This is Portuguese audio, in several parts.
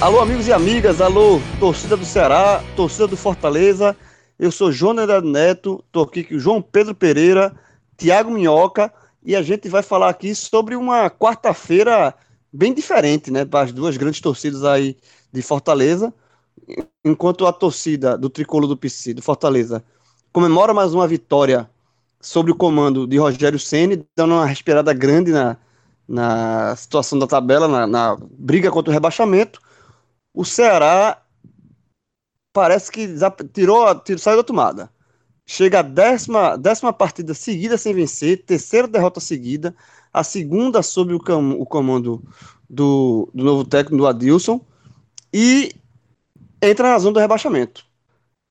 Alô, amigos e amigas, alô, torcida do Ceará, torcida do Fortaleza. Eu sou Jonas Neto, tô aqui com João Pedro Pereira, Tiago Minhoca, e a gente vai falar aqui sobre uma quarta-feira bem diferente, né, para as duas grandes torcidas aí de Fortaleza. Enquanto a torcida do tricolor do PC, do Fortaleza, comemora mais uma vitória sobre o comando de Rogério Ceni, dando uma respirada grande na, na situação da tabela, na, na briga contra o rebaixamento o Ceará parece que tirou, tirou, saiu da tomada. Chega a décima, décima partida seguida sem vencer, terceira derrota seguida, a segunda sob o, o comando do, do novo técnico, do Adilson, e entra na zona do rebaixamento.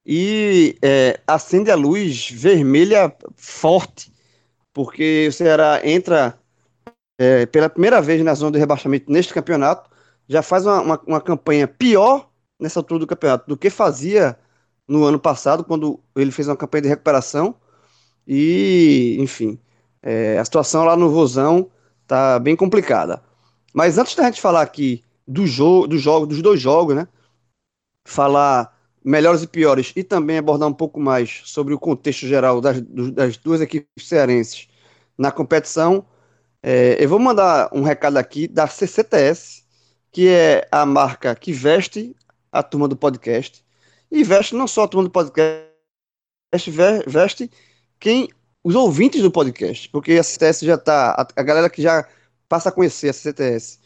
E é, acende a luz vermelha forte, porque o Ceará entra é, pela primeira vez na zona do rebaixamento neste campeonato, já faz uma, uma, uma, campanha pior nessa altura do campeonato do que fazia no ano passado, quando ele fez uma campanha de recuperação. E, enfim, é, a situação lá no Vozão tá bem complicada. Mas antes da gente falar aqui do jogo, do jogo, dos dois jogos, né? Falar melhores e piores e também abordar um pouco mais sobre o contexto geral das, das duas equipes cearenses na competição. É, eu vou mandar um recado aqui da CCTS, que é a marca que veste a turma do podcast, e veste não só a turma do podcast, veste quem os ouvintes do podcast, porque a CTS já está, a, a, galera que já passa a conhecer a CTS,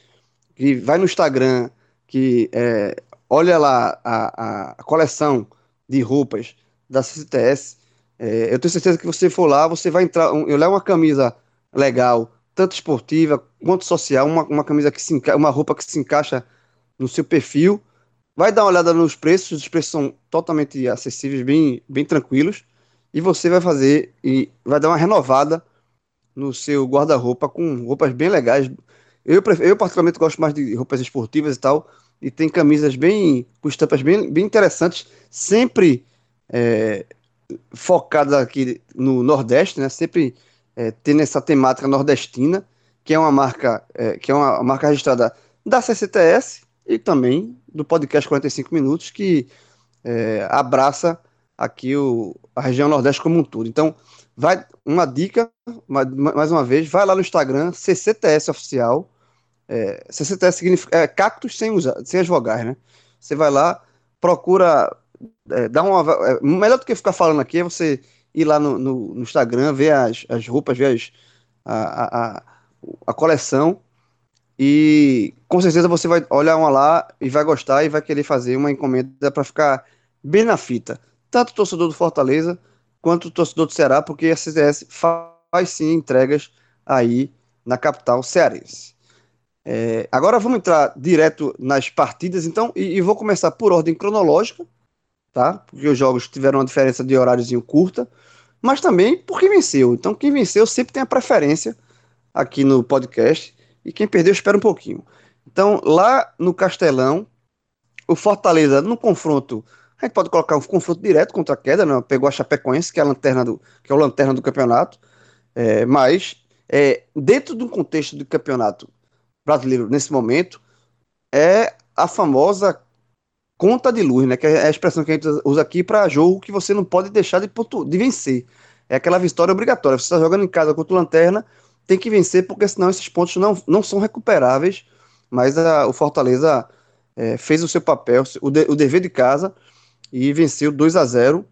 que vai no Instagram, que é, olha lá a, a, coleção de roupas da CTS, é, eu tenho certeza que você for lá, você vai entrar, eu levo uma camisa legal, tanto esportiva quanto social, uma, uma camisa que se uma roupa que se encaixa no seu perfil. Vai dar uma olhada nos preços, os preços são totalmente acessíveis, bem, bem tranquilos, e você vai fazer e vai dar uma renovada no seu guarda-roupa com roupas bem legais. Eu, eu particularmente gosto mais de roupas esportivas e tal, e tem camisas bem com estampas bem, bem interessantes, sempre é, focadas aqui no Nordeste, né? Sempre é, tendo essa temática nordestina, que é uma marca é, que é uma marca registrada da CCTS e também do podcast 45 minutos que é, abraça aqui o, a região nordeste como um todo. Então, vai uma dica mais, uma vez, vai lá no Instagram CCTS oficial. É, CCTS significa é, cactus sem usar, sem as vogais, né? Você vai lá, procura é, dar uma é, melhor do que ficar falando aqui é você ir lá no, no, no Instagram, ver as, as roupas, ver as, a, a, a coleção e com certeza você vai olhar uma lá e vai gostar e vai querer fazer uma encomenda para ficar bem na fita. Tanto o torcedor do Fortaleza quanto o torcedor do Ceará, porque a CDS faz sim entregas aí na capital cearense. É, agora vamos entrar direto nas partidas, então, e, e, vou começar por ordem cronológica, tá? Porque os jogos tiveram uma diferença de horáriozinho curta mas também por quem venceu. Então, quem venceu sempre tem a preferência aqui no podcast, e quem perdeu espera um pouquinho. Então, lá no Castelão, o Fortaleza, no confronto, a gente pode colocar um confronto direto contra a queda, né? pegou a Chapecoense, que é a lanterna do, que é o lanterna do campeonato, é, mas é, dentro de um contexto do campeonato brasileiro nesse momento, é a famosa conta de luz, né? Que é a expressão que a gente usa aqui para jogo que você não pode deixar de, de vencer. É aquela vitória obrigatória. Você está jogando em casa contra o Lanterna, tem que vencer, porque senão esses pontos não, não são recuperáveis. Mas a, o Fortaleza é, fez o seu papel, o, de, o dever de casa, e venceu 2 a 0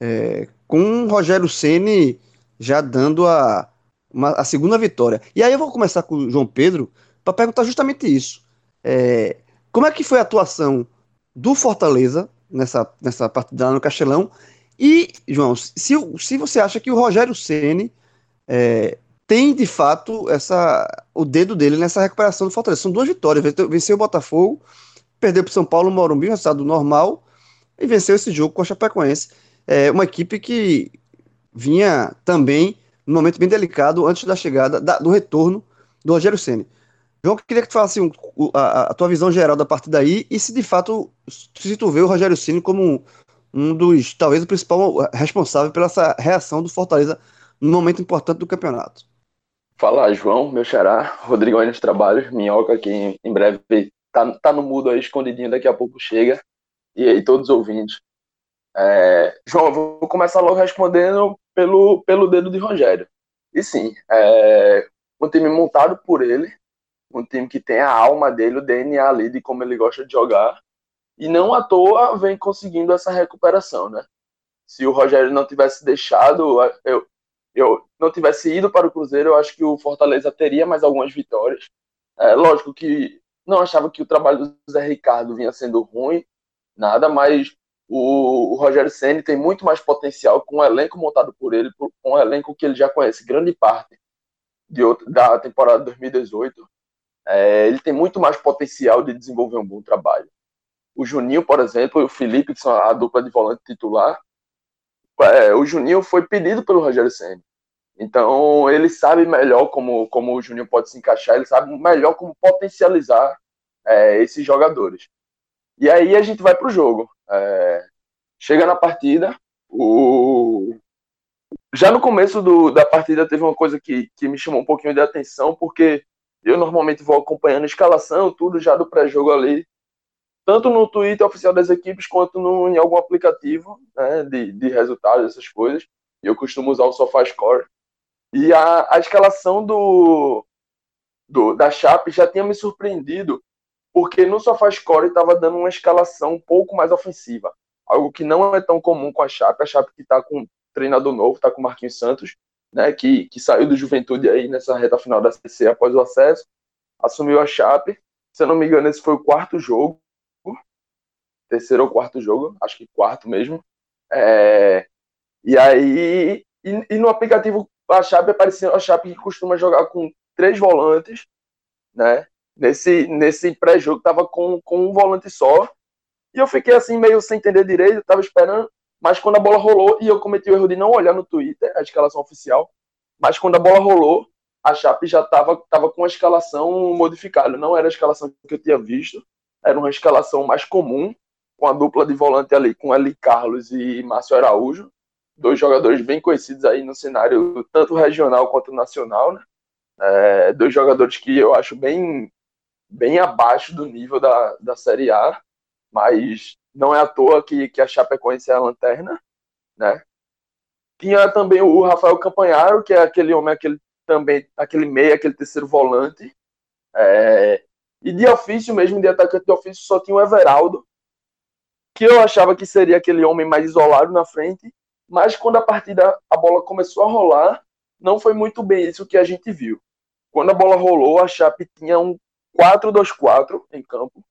é, com o Rogério Ceni já dando a, uma, a segunda vitória. E aí eu vou começar com o João Pedro para perguntar justamente isso. É, como é que foi a atuação do Fortaleza nessa, nessa partida lá no Castelão. E, João, se, se você acha que o Rogério Ceni é, tem de fato essa, o dedo dele nessa recuperação do Fortaleza. São duas vitórias: venceu o Botafogo, perdeu para o São Paulo Morumbi, um resultado normal, e venceu esse jogo com a Chapecoense. É uma equipe que vinha também num momento bem delicado antes da chegada, da, do retorno do Rogério Ceni. João, queria que tu falasse um, a, tua visão geral da partida aí e se de fato se tu vê o Rogério Ceni como um, dos, talvez o principal responsável pela essa reação do Fortaleza no momento importante do campeonato. Fala, João, meu xará, Rodrigo Enes Trabalhos, Minhoca, que em breve tá, tá no mudo aí escondidinho, daqui a pouco chega. E aí, todos os ouvintes. É, João, vou começar logo respondendo pelo, pelo dedo de Rogério. E sim, é um time montado por ele, um time que tem a alma dele, o DNA ali de como ele gosta de jogar. E não à toa vem conseguindo essa recuperação, né? Se o Rogério não tivesse deixado, eu, eu não tivesse ido para o Cruzeiro, eu acho que o Fortaleza teria mais algumas vitórias. É, lógico que não achava que o trabalho do Zé Ricardo vinha sendo ruim, nada, mas o, o Rogério Ceni tem muito mais potencial com o elenco montado por ele, com um elenco que ele já conhece grande parte de outro, da temporada 2018. É, ele tem muito mais potencial de desenvolver um bom trabalho. O Juninho, por exemplo, e o Felipe, que são a dupla de volante titular, é, o Juninho foi pedido pelo Rogério Senna. Então, ele sabe melhor como, como o Juninho pode se encaixar, ele sabe melhor como potencializar é, esses jogadores. E aí a gente vai para o jogo. É, chega na partida, o... já no começo do, da partida teve uma coisa que, que me chamou um pouquinho de atenção, porque eu normalmente vou acompanhando a escalação, tudo já do pré-jogo ali, tanto no Twitter oficial das equipes quanto no, em algum aplicativo né, de, de resultados, essas coisas. Eu costumo usar o SofaScore. E a, a escalação do, do, da Chape já tinha me surpreendido, porque no SofaScore estava dando uma escalação um pouco mais ofensiva. Algo que não é tão comum com a Chape. A Chape que está com treinador novo, está com o Marquinhos Santos, né, que, que saiu do Juventude aí nessa reta final da CC após o acesso, assumiu a Chape. Se eu não me engano, esse foi o quarto jogo terceiro ou quarto jogo, acho que quarto mesmo. É, e aí, e, e, no aplicativo a Chape apareceu a Chape que costuma jogar com três volantes, né? Nesse, nesse pré-jogo tava com, com um volante só. E eu fiquei assim meio sem entender direito, tava esperando, mas quando a bola rolou e eu cometi o erro de não olhar no Twitter a escalação oficial, mas quando a bola rolou, a Chape já tava, tava com a escalação modificada, não era a escalação que eu tinha visto, era uma escalação mais comum, com a dupla de volante ali, com Eli Carlos e Márcio Araújo, dois jogadores bem conhecidos aí no cenário tanto regional quanto nacional, né? É, dois jogadores que eu acho bem, bem abaixo do nível da, da Série A, mas não é à toa que, que a Chapecoense é a lanterna, né? Tinha também o Rafael Campanharo, que é aquele homem, aquele também, aquele meia, aquele terceiro volante. É, e de ofício mesmo, de atacante de ofício, só tinha o Everaldo, que eu achava que seria aquele homem mais isolado na frente, mas quando a partida, a bola começou a rolar, não foi muito bem isso que a gente viu. Quando a bola rolou, a Chape tinha um 4-2-4 em campo.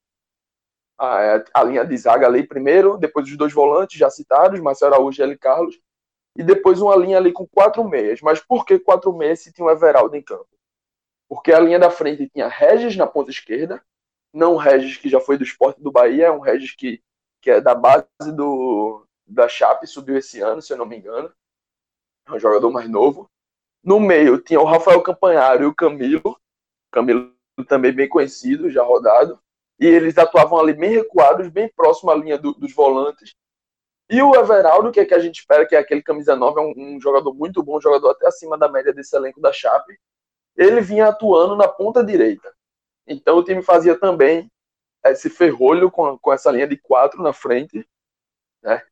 A, a, linha de zaga ali primeiro, depois os dois volantes já citados, Marcelo Araújo e. Carlos, e depois uma linha ali com quatro meias. Mas por que quatro meias se tinha o Everaldo em campo? Porque a linha da frente tinha Regis na ponta esquerda, não Regis que já foi do esporte do Bahia, é um Regis que que é da base do, da Chape, subiu esse ano, se eu não me engano. É um jogador mais novo. No meio tinha o Rafael Campanharo e o Camilo. Camilo também bem conhecido, já rodado. E eles atuavam ali bem recuados, bem próximo à linha do, dos volantes. E o Everaldo, que é que a gente espera, que é aquele camisa 9, é um, um, jogador muito bom, um jogador até acima da média desse elenco da Chape. Ele vinha atuando na ponta direita. Então o time fazia também esse ferrolho com, com essa linha de quatro na frente, né?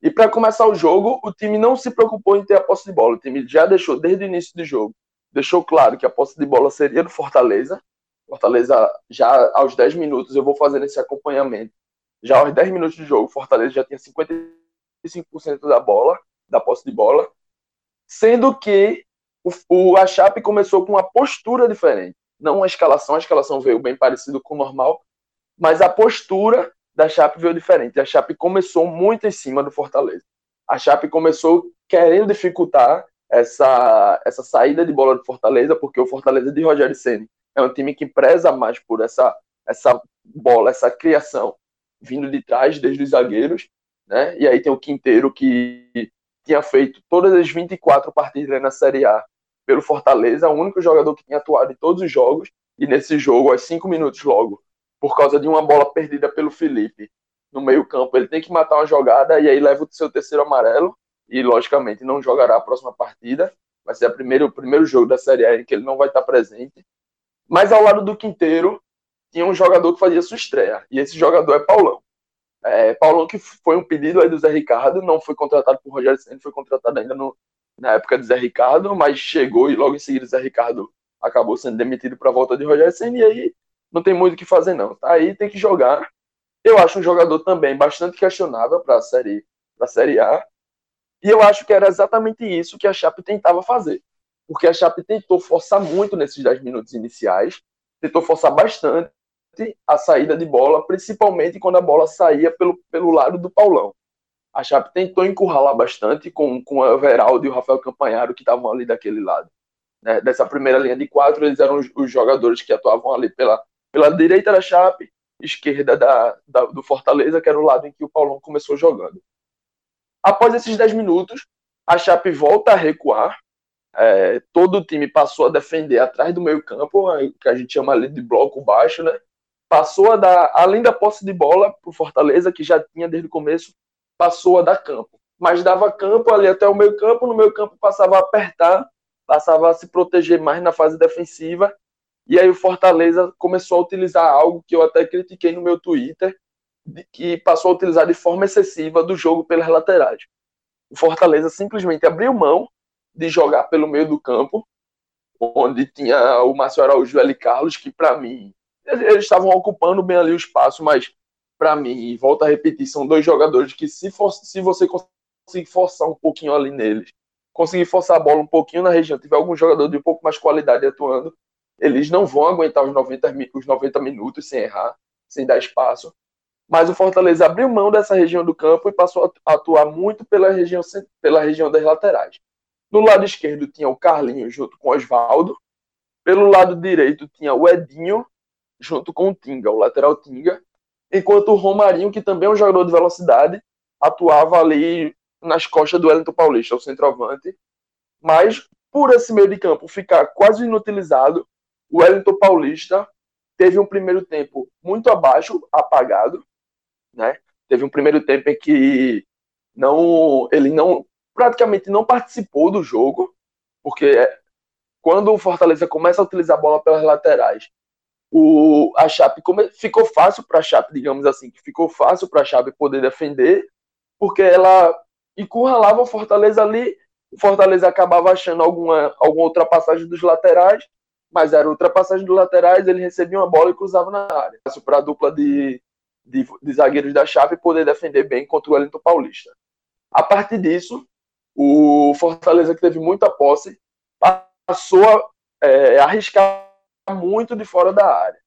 E para começar o jogo, o time não se preocupou em ter a posse de bola. O time já deixou, desde o início do jogo, deixou claro que a posse de bola seria do Fortaleza. Fortaleza, já aos 10 minutos, eu vou fazendo esse acompanhamento. Já aos 10 minutos de jogo, Fortaleza já tinha 55% da bola, da posse de bola. Sendo que o, o, a Chape começou com uma postura diferente. Não a escalação, a escalação veio bem parecido com o normal, mas a postura da Chape veio diferente. A Chape começou muito em cima do Fortaleza. A Chape começou querendo dificultar essa, essa saída de bola do Fortaleza, porque o Fortaleza de Rogério Ceni é um time que preza mais por essa, essa bola, essa criação vindo de trás, desde os zagueiros, né? E aí tem o Quinteiro que tinha feito todas as 24 partidas na Série A pelo Fortaleza, o único jogador que tinha atuado em todos os jogos, e nesse jogo, aos cinco minutos logo, por causa de uma bola perdida pelo Felipe no meio-campo. Ele tem que matar uma jogada e aí leva o seu terceiro amarelo e, logicamente, não jogará a próxima partida. Vai ser a primeiro, o primeiro jogo da Série A em que ele não vai estar presente. Mas ao lado do Quinteiro, tinha um jogador que fazia sua estreia, e esse jogador é Paulão. É, Paulão que foi um pedido aí do Zé Ricardo, não foi contratado por Rogério Senna, foi contratado ainda no, na época de Zé Ricardo, mas chegou e logo em seguida Zé Ricardo acabou sendo demitido para a volta de Rogério Senna, e aí não tem muito o que fazer não. Tá aí tem que jogar. Eu acho um jogador também bastante questionável para a série, a série A, e eu acho que era exatamente isso que a Chape tentava fazer. Porque a Chape tentou forçar muito nesses 10 minutos iniciais, tentou forçar bastante a saída de bola, principalmente quando a bola saía pelo, pelo lado do Paulão. A Chape tentou encurralar bastante com, com o Everaldo e o Rafael Campanharo, que estavam ali daquele lado. Né? Dessa primeira linha de quatro, eles eram os, os, jogadores que atuavam ali pela, pela direita da Chape, esquerda da, da, do Fortaleza, que era o lado em que o Paulão começou jogando. Após esses 10 minutos, a Chape volta a recuar. É, todo o time passou a defender atrás do meio campo, que a gente chama ali de bloco baixo, né? Passou a dar, além da posse de bola para o Fortaleza, que já tinha desde o começo, passou a dar campo. Mas dava campo ali até o meio campo, no meio campo passava a apertar, passava a se proteger mais na fase defensiva. E aí o Fortaleza começou a utilizar algo que eu até critiquei no meu Twitter, que passou a utilizar de forma excessiva do jogo pelas laterais. O Fortaleza simplesmente abriu mão de jogar pelo meio do campo, onde tinha o Márcio Araújo e o. Carlos, que para mim eles estavam ocupando bem ali o espaço, mas para mim, volto a repetir, são dois jogadores que se, for, se você conseguir forçar um pouquinho ali neles, conseguir forçar a bola um pouquinho na região, tiver algum jogador de um pouco mais qualidade atuando, eles não vão aguentar os 90, os 90 minutos sem errar, sem dar espaço. Mas o Fortaleza abriu mão dessa região do campo e passou a atuar muito pela região, pela região das laterais. No lado esquerdo tinha o Carlinho junto com o Oswaldo. Pelo lado direito tinha o Edinho junto com o Tinga, o lateral Tinga. Enquanto o Romarinho, que também é um jogador de velocidade, atuava ali nas costas do Wellington Paulista, o centroavante. Mas, por esse meio de campo ficar quase inutilizado, o Wellington Paulista teve um primeiro tempo muito abaixo, apagado, né? Teve um primeiro tempo em que não, ele não praticamente não participou do jogo, porque quando o Fortaleza começa a utilizar a bola pelas laterais, o, a Chape come, ficou fácil para a Chape, digamos assim, que ficou fácil para a Chape poder defender, porque ela encurralava o Fortaleza ali, o Fortaleza acabava achando alguma, alguma ultrapassagem dos laterais, mas era ultrapassagem dos laterais, ele recebia uma bola e cruzava na área. Para a dupla de, de, de zagueiros da Chape poder defender bem contra o Wellington Paulista. A partir disso, o Fortaleza, que teve muita posse, passou a é, arriscar muito de fora da área.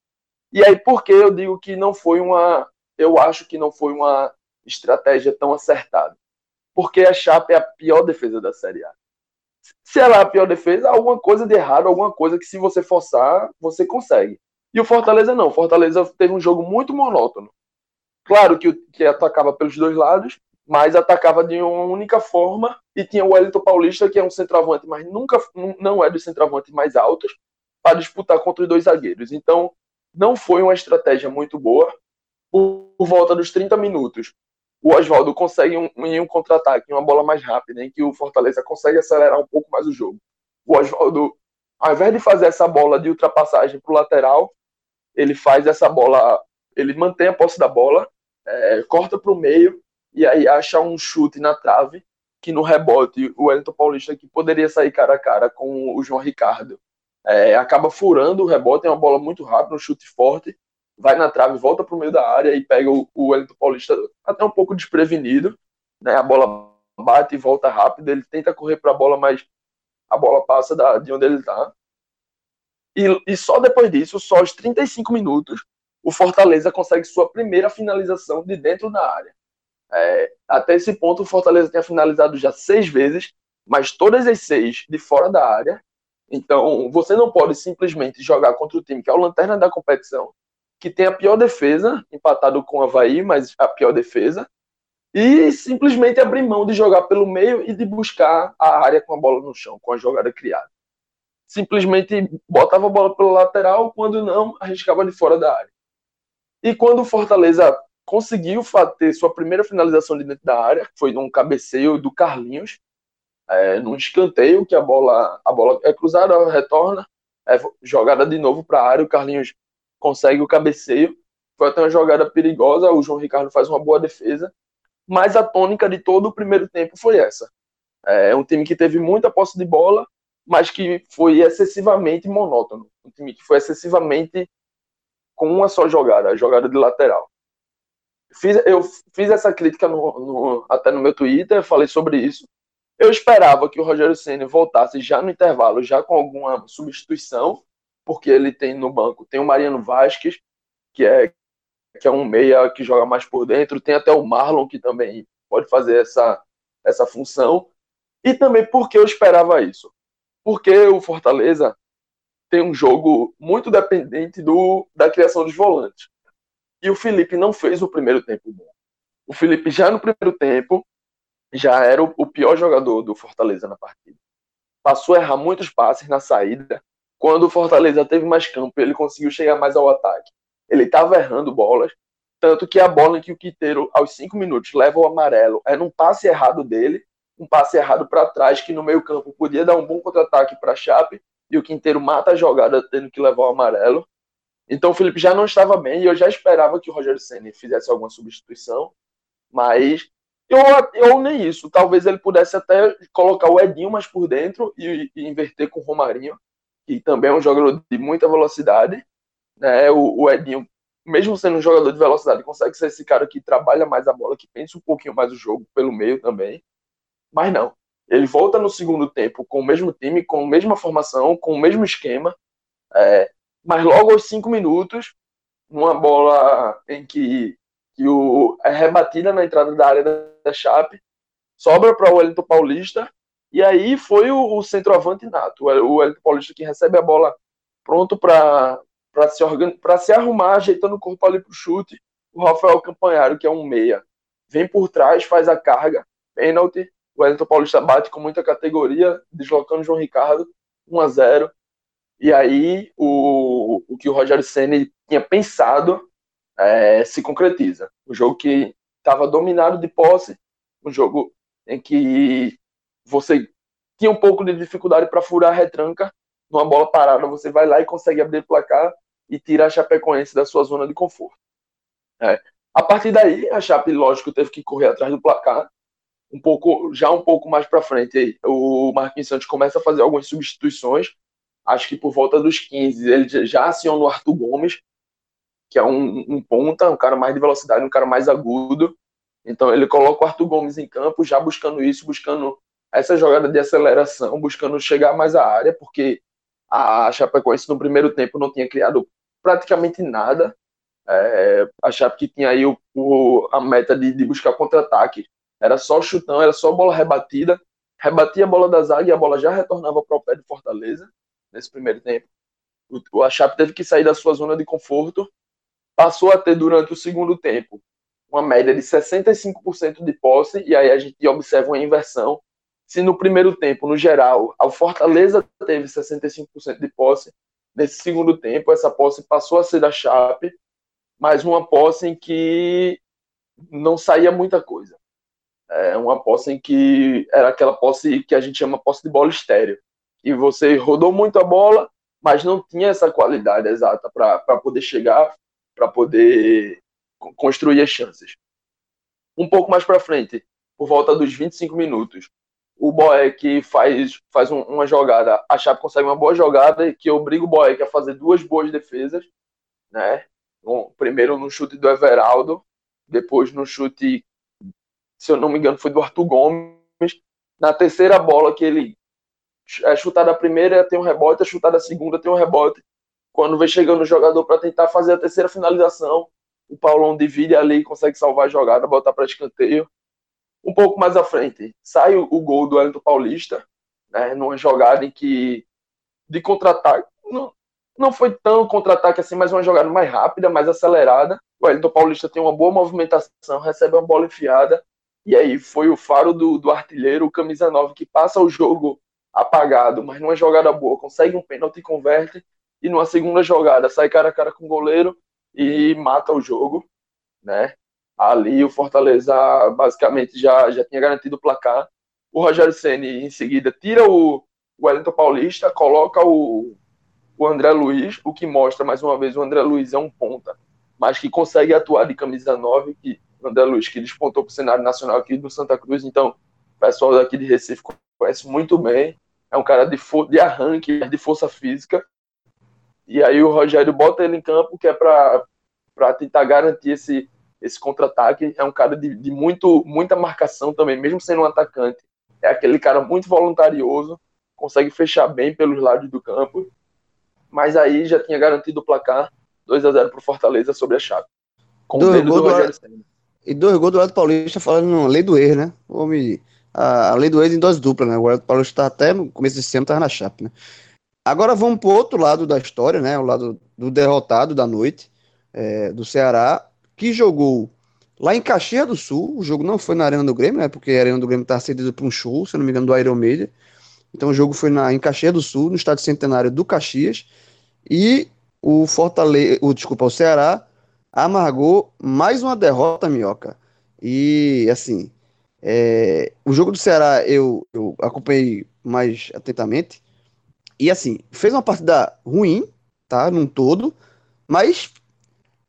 E aí, por que eu digo que não foi uma. Eu acho que não foi uma estratégia tão acertada? Porque a Chape é a pior defesa da Série A. Se ela é a pior defesa, alguma coisa de errado, alguma coisa que se você forçar, você consegue. E o Fortaleza não. O Fortaleza teve um jogo muito monótono. Claro que, que atacava pelos dois lados, mas atacava de uma única forma. E tinha o Wellington Paulista, que é um centroavante, mas nunca não é dos centroavantes mais altos, para disputar contra os dois zagueiros. Então, não foi uma estratégia muito boa. Por, volta dos 30 minutos, o Oswaldo consegue um, em um contra-ataque, uma bola mais rápida, em que o Fortaleza consegue acelerar um pouco mais o jogo. O Oswaldo, ao invés de fazer essa bola de ultrapassagem para o lateral, ele faz essa bola ele mantém a posse da bola, é, corta para o meio e aí acha um chute na trave que no rebote o Wellington Paulista que poderia sair cara a cara com o João Ricardo é, acaba furando o rebote, é uma bola muito rápida, um chute forte, vai na trave, volta para o meio da área e pega o, Wellington Paulista até um pouco desprevenido, né? A bola bate e volta rápido, ele tenta correr para a bola, mas a bola passa da, de onde ele está. E, e só depois disso, só aos 35 minutos, o Fortaleza consegue sua primeira finalização de dentro da área. É, até esse ponto, o Fortaleza tinha finalizado já seis vezes, mas todas as seis de fora da área. Então, você não pode simplesmente jogar contra o time que é o lanterna da competição, que tem a pior defesa, empatado com o Havaí, mas a pior defesa, e simplesmente abrir mão de jogar pelo meio e de buscar a área com a bola no chão, com a jogada criada. Simplesmente botava a bola pelo lateral, quando não, arriscava de fora da área. E quando o Fortaleza conseguiu ter sua primeira finalização de dentro da área, foi num cabeceio do Carlinhos, é, num escanteio que a bola, a bola é cruzada, retorna, é jogada de novo para a área, o Carlinhos consegue o cabeceio. Foi até uma jogada perigosa, o João Ricardo faz uma boa defesa, mas a tônica de todo o primeiro tempo foi essa. É um time que teve muita posse de bola, mas que foi excessivamente monótono. Um time que foi excessivamente com uma só jogada, a jogada de lateral. Fiz, eu fiz essa crítica no, no, até no meu Twitter, falei sobre isso. Eu esperava que o Rogério Senna voltasse já no intervalo, já com alguma substituição, porque ele tem no banco, tem o Mariano Vasquez, que é, que é um meia que joga mais por dentro, tem até o Marlon, que também pode fazer essa, essa função. E também porque eu esperava isso. Porque o Fortaleza tem um jogo muito dependente do, da criação dos volantes. E o Felipe não fez o primeiro tempo bom. O Felipe já no primeiro tempo já era o, pior jogador do Fortaleza na partida. Passou a errar muitos passes na saída. Quando o Fortaleza teve mais campo, ele conseguiu chegar mais ao ataque. Ele estava errando bolas, tanto que a bola em que o Quiteiro, aos cinco minutos, leva o amarelo é num passe errado dele, um passe errado para trás, que no meio campo podia dar um bom contra-ataque para a Chape, e o Quinteiro mata a jogada tendo que levar o amarelo. Então o Felipe já não estava bem e eu já esperava que o Rogério Senna fizesse alguma substituição, mas eu, eu nem isso. Talvez ele pudesse até colocar o Edinho mais por dentro e, e inverter com o Romarinho, que também é um jogador de muita velocidade. Né? O, o Edinho, mesmo sendo um jogador de velocidade, consegue ser esse cara que trabalha mais a bola, que pensa um pouquinho mais o jogo pelo meio também. Mas não. Ele volta no segundo tempo com o mesmo time, com a mesma formação, com o mesmo esquema. É, mas logo aos cinco minutos, numa bola em que, que o, é rebatida na entrada da área da, da Chape, sobra para o Wellington Paulista, e aí foi o, o centroavante nato, o Wellington Paulista que recebe a bola pronto para se, se arrumar, ajeitando o corpo ali para o chute. O Rafael Campanharo, que é um meia, vem por trás, faz a carga, pênalti. O Wellington Paulista bate com muita categoria, deslocando o João Ricardo, 1 a 0 e aí o, o que o Rogério Senna tinha pensado é, se concretiza. O jogo que estava dominado de posse, um jogo em que você tinha um pouco de dificuldade para furar a retranca, numa bola parada você vai lá e consegue abrir o placar e tira a Chapecoense da sua zona de conforto. É. A partir daí, a Chape, lógico, teve que correr atrás do placar. Um pouco, já um pouco mais para frente, o Marquinhos Santos começa a fazer algumas substituições acho que por volta dos 15, ele já aciona o Arthur Gomes, que é um, um, ponta, um cara mais de velocidade, um cara mais agudo. Então ele coloca o Arthur Gomes em campo, já buscando isso, buscando essa jogada de aceleração, buscando chegar mais à área, porque a Chapecoense no primeiro tempo não tinha criado praticamente nada. É, a Chape que tinha aí o, o a meta de, de buscar contra-ataque era só chutão, era só bola rebatida, rebatia a bola da zaga e a bola já retornava para o pé de Fortaleza nesse primeiro tempo. O, a Chape teve que sair da sua zona de conforto, passou a ter durante o segundo tempo uma média de 65% de posse, e aí a gente observa uma inversão. Se no primeiro tempo, no geral, a Fortaleza teve 65% de posse, nesse segundo tempo, essa posse passou a ser da Chape, mas uma posse em que não saía muita coisa. É uma posse em que era aquela posse que a gente chama posse de bola estéreo e você rodou muito a bola, mas não tinha essa qualidade exata para poder chegar, para poder construir as chances. Um pouco mais para frente, por volta dos 25 minutos, o Boeck faz, faz um, uma jogada, a Chape consegue uma boa jogada que obriga o Boeck a fazer duas boas defesas, né? Primeiro no chute do Everaldo, depois no chute, se eu não me engano, foi do Arthur Gomes. Na terceira bola que ele é chutar da primeira tem um rebote, é chutar da segunda tem um rebote. Quando vem chegando o jogador para tentar fazer a terceira finalização, o Paulão divide ali, consegue salvar a jogada, botar para escanteio. Um pouco mais à frente, sai o, o gol do Wellington Paulista, né, numa jogada em que de contra-ataque, não, não foi tão contra-ataque assim, mas uma jogada mais rápida, mais acelerada. O Wellington Paulista tem uma boa movimentação, recebe uma bola enfiada, e aí foi o faro do, do artilheiro, o camisa 9, que passa o jogo apagado, mas numa jogada boa consegue um pênalti e converte, e numa segunda jogada sai cara a cara com o goleiro e mata o jogo, né? Ali o Fortaleza basicamente já, já tinha garantido o placar. O Rogério Ceni em seguida tira o Wellington Paulista, coloca o, o André Luiz, o que mostra, mais uma vez, o André Luiz é um ponta, mas que consegue atuar de camisa 9, que o André Luiz, que despontou para o cenário nacional aqui do Santa Cruz, então o pessoal daqui de Recife conhece muito bem, é um cara de, de arranque, de força física, e aí o Rogério bota ele em campo, que é para tentar garantir esse, esse contra-ataque, é um cara de, de muito, muita marcação também, mesmo sendo um atacante, é aquele cara muito voluntarioso, consegue fechar bem pelos lados do campo, mas aí já tinha garantido o placar 2 a 0 para o Fortaleza sobre a Chape. Com dois gols do, do E dois gols do lado paulista falando lei do erro, né? O homem, a, lei do erro em dose dupla, né? O lado paulista tá até no começo desse ano estava na Chape, né? Agora vamos para o outro lado da história, né? O lado do derrotado da noite, é, do Ceará, que jogou lá em Caxias do Sul. O jogo não foi na Arena do Grêmio, né? Porque a Arena do Grêmio estava cedida para um show, se não me engano, do Iron Media. Então o jogo foi na, em Caxias do Sul, no estádio centenário do Caxias, e o Fortaleza, o, desculpa, o Ceará amargou mais uma derrota, Minhoca. E assim, é, o jogo do Ceará eu, eu acompanhei mais atentamente. E assim, fez uma partida ruim, tá? Num todo, mas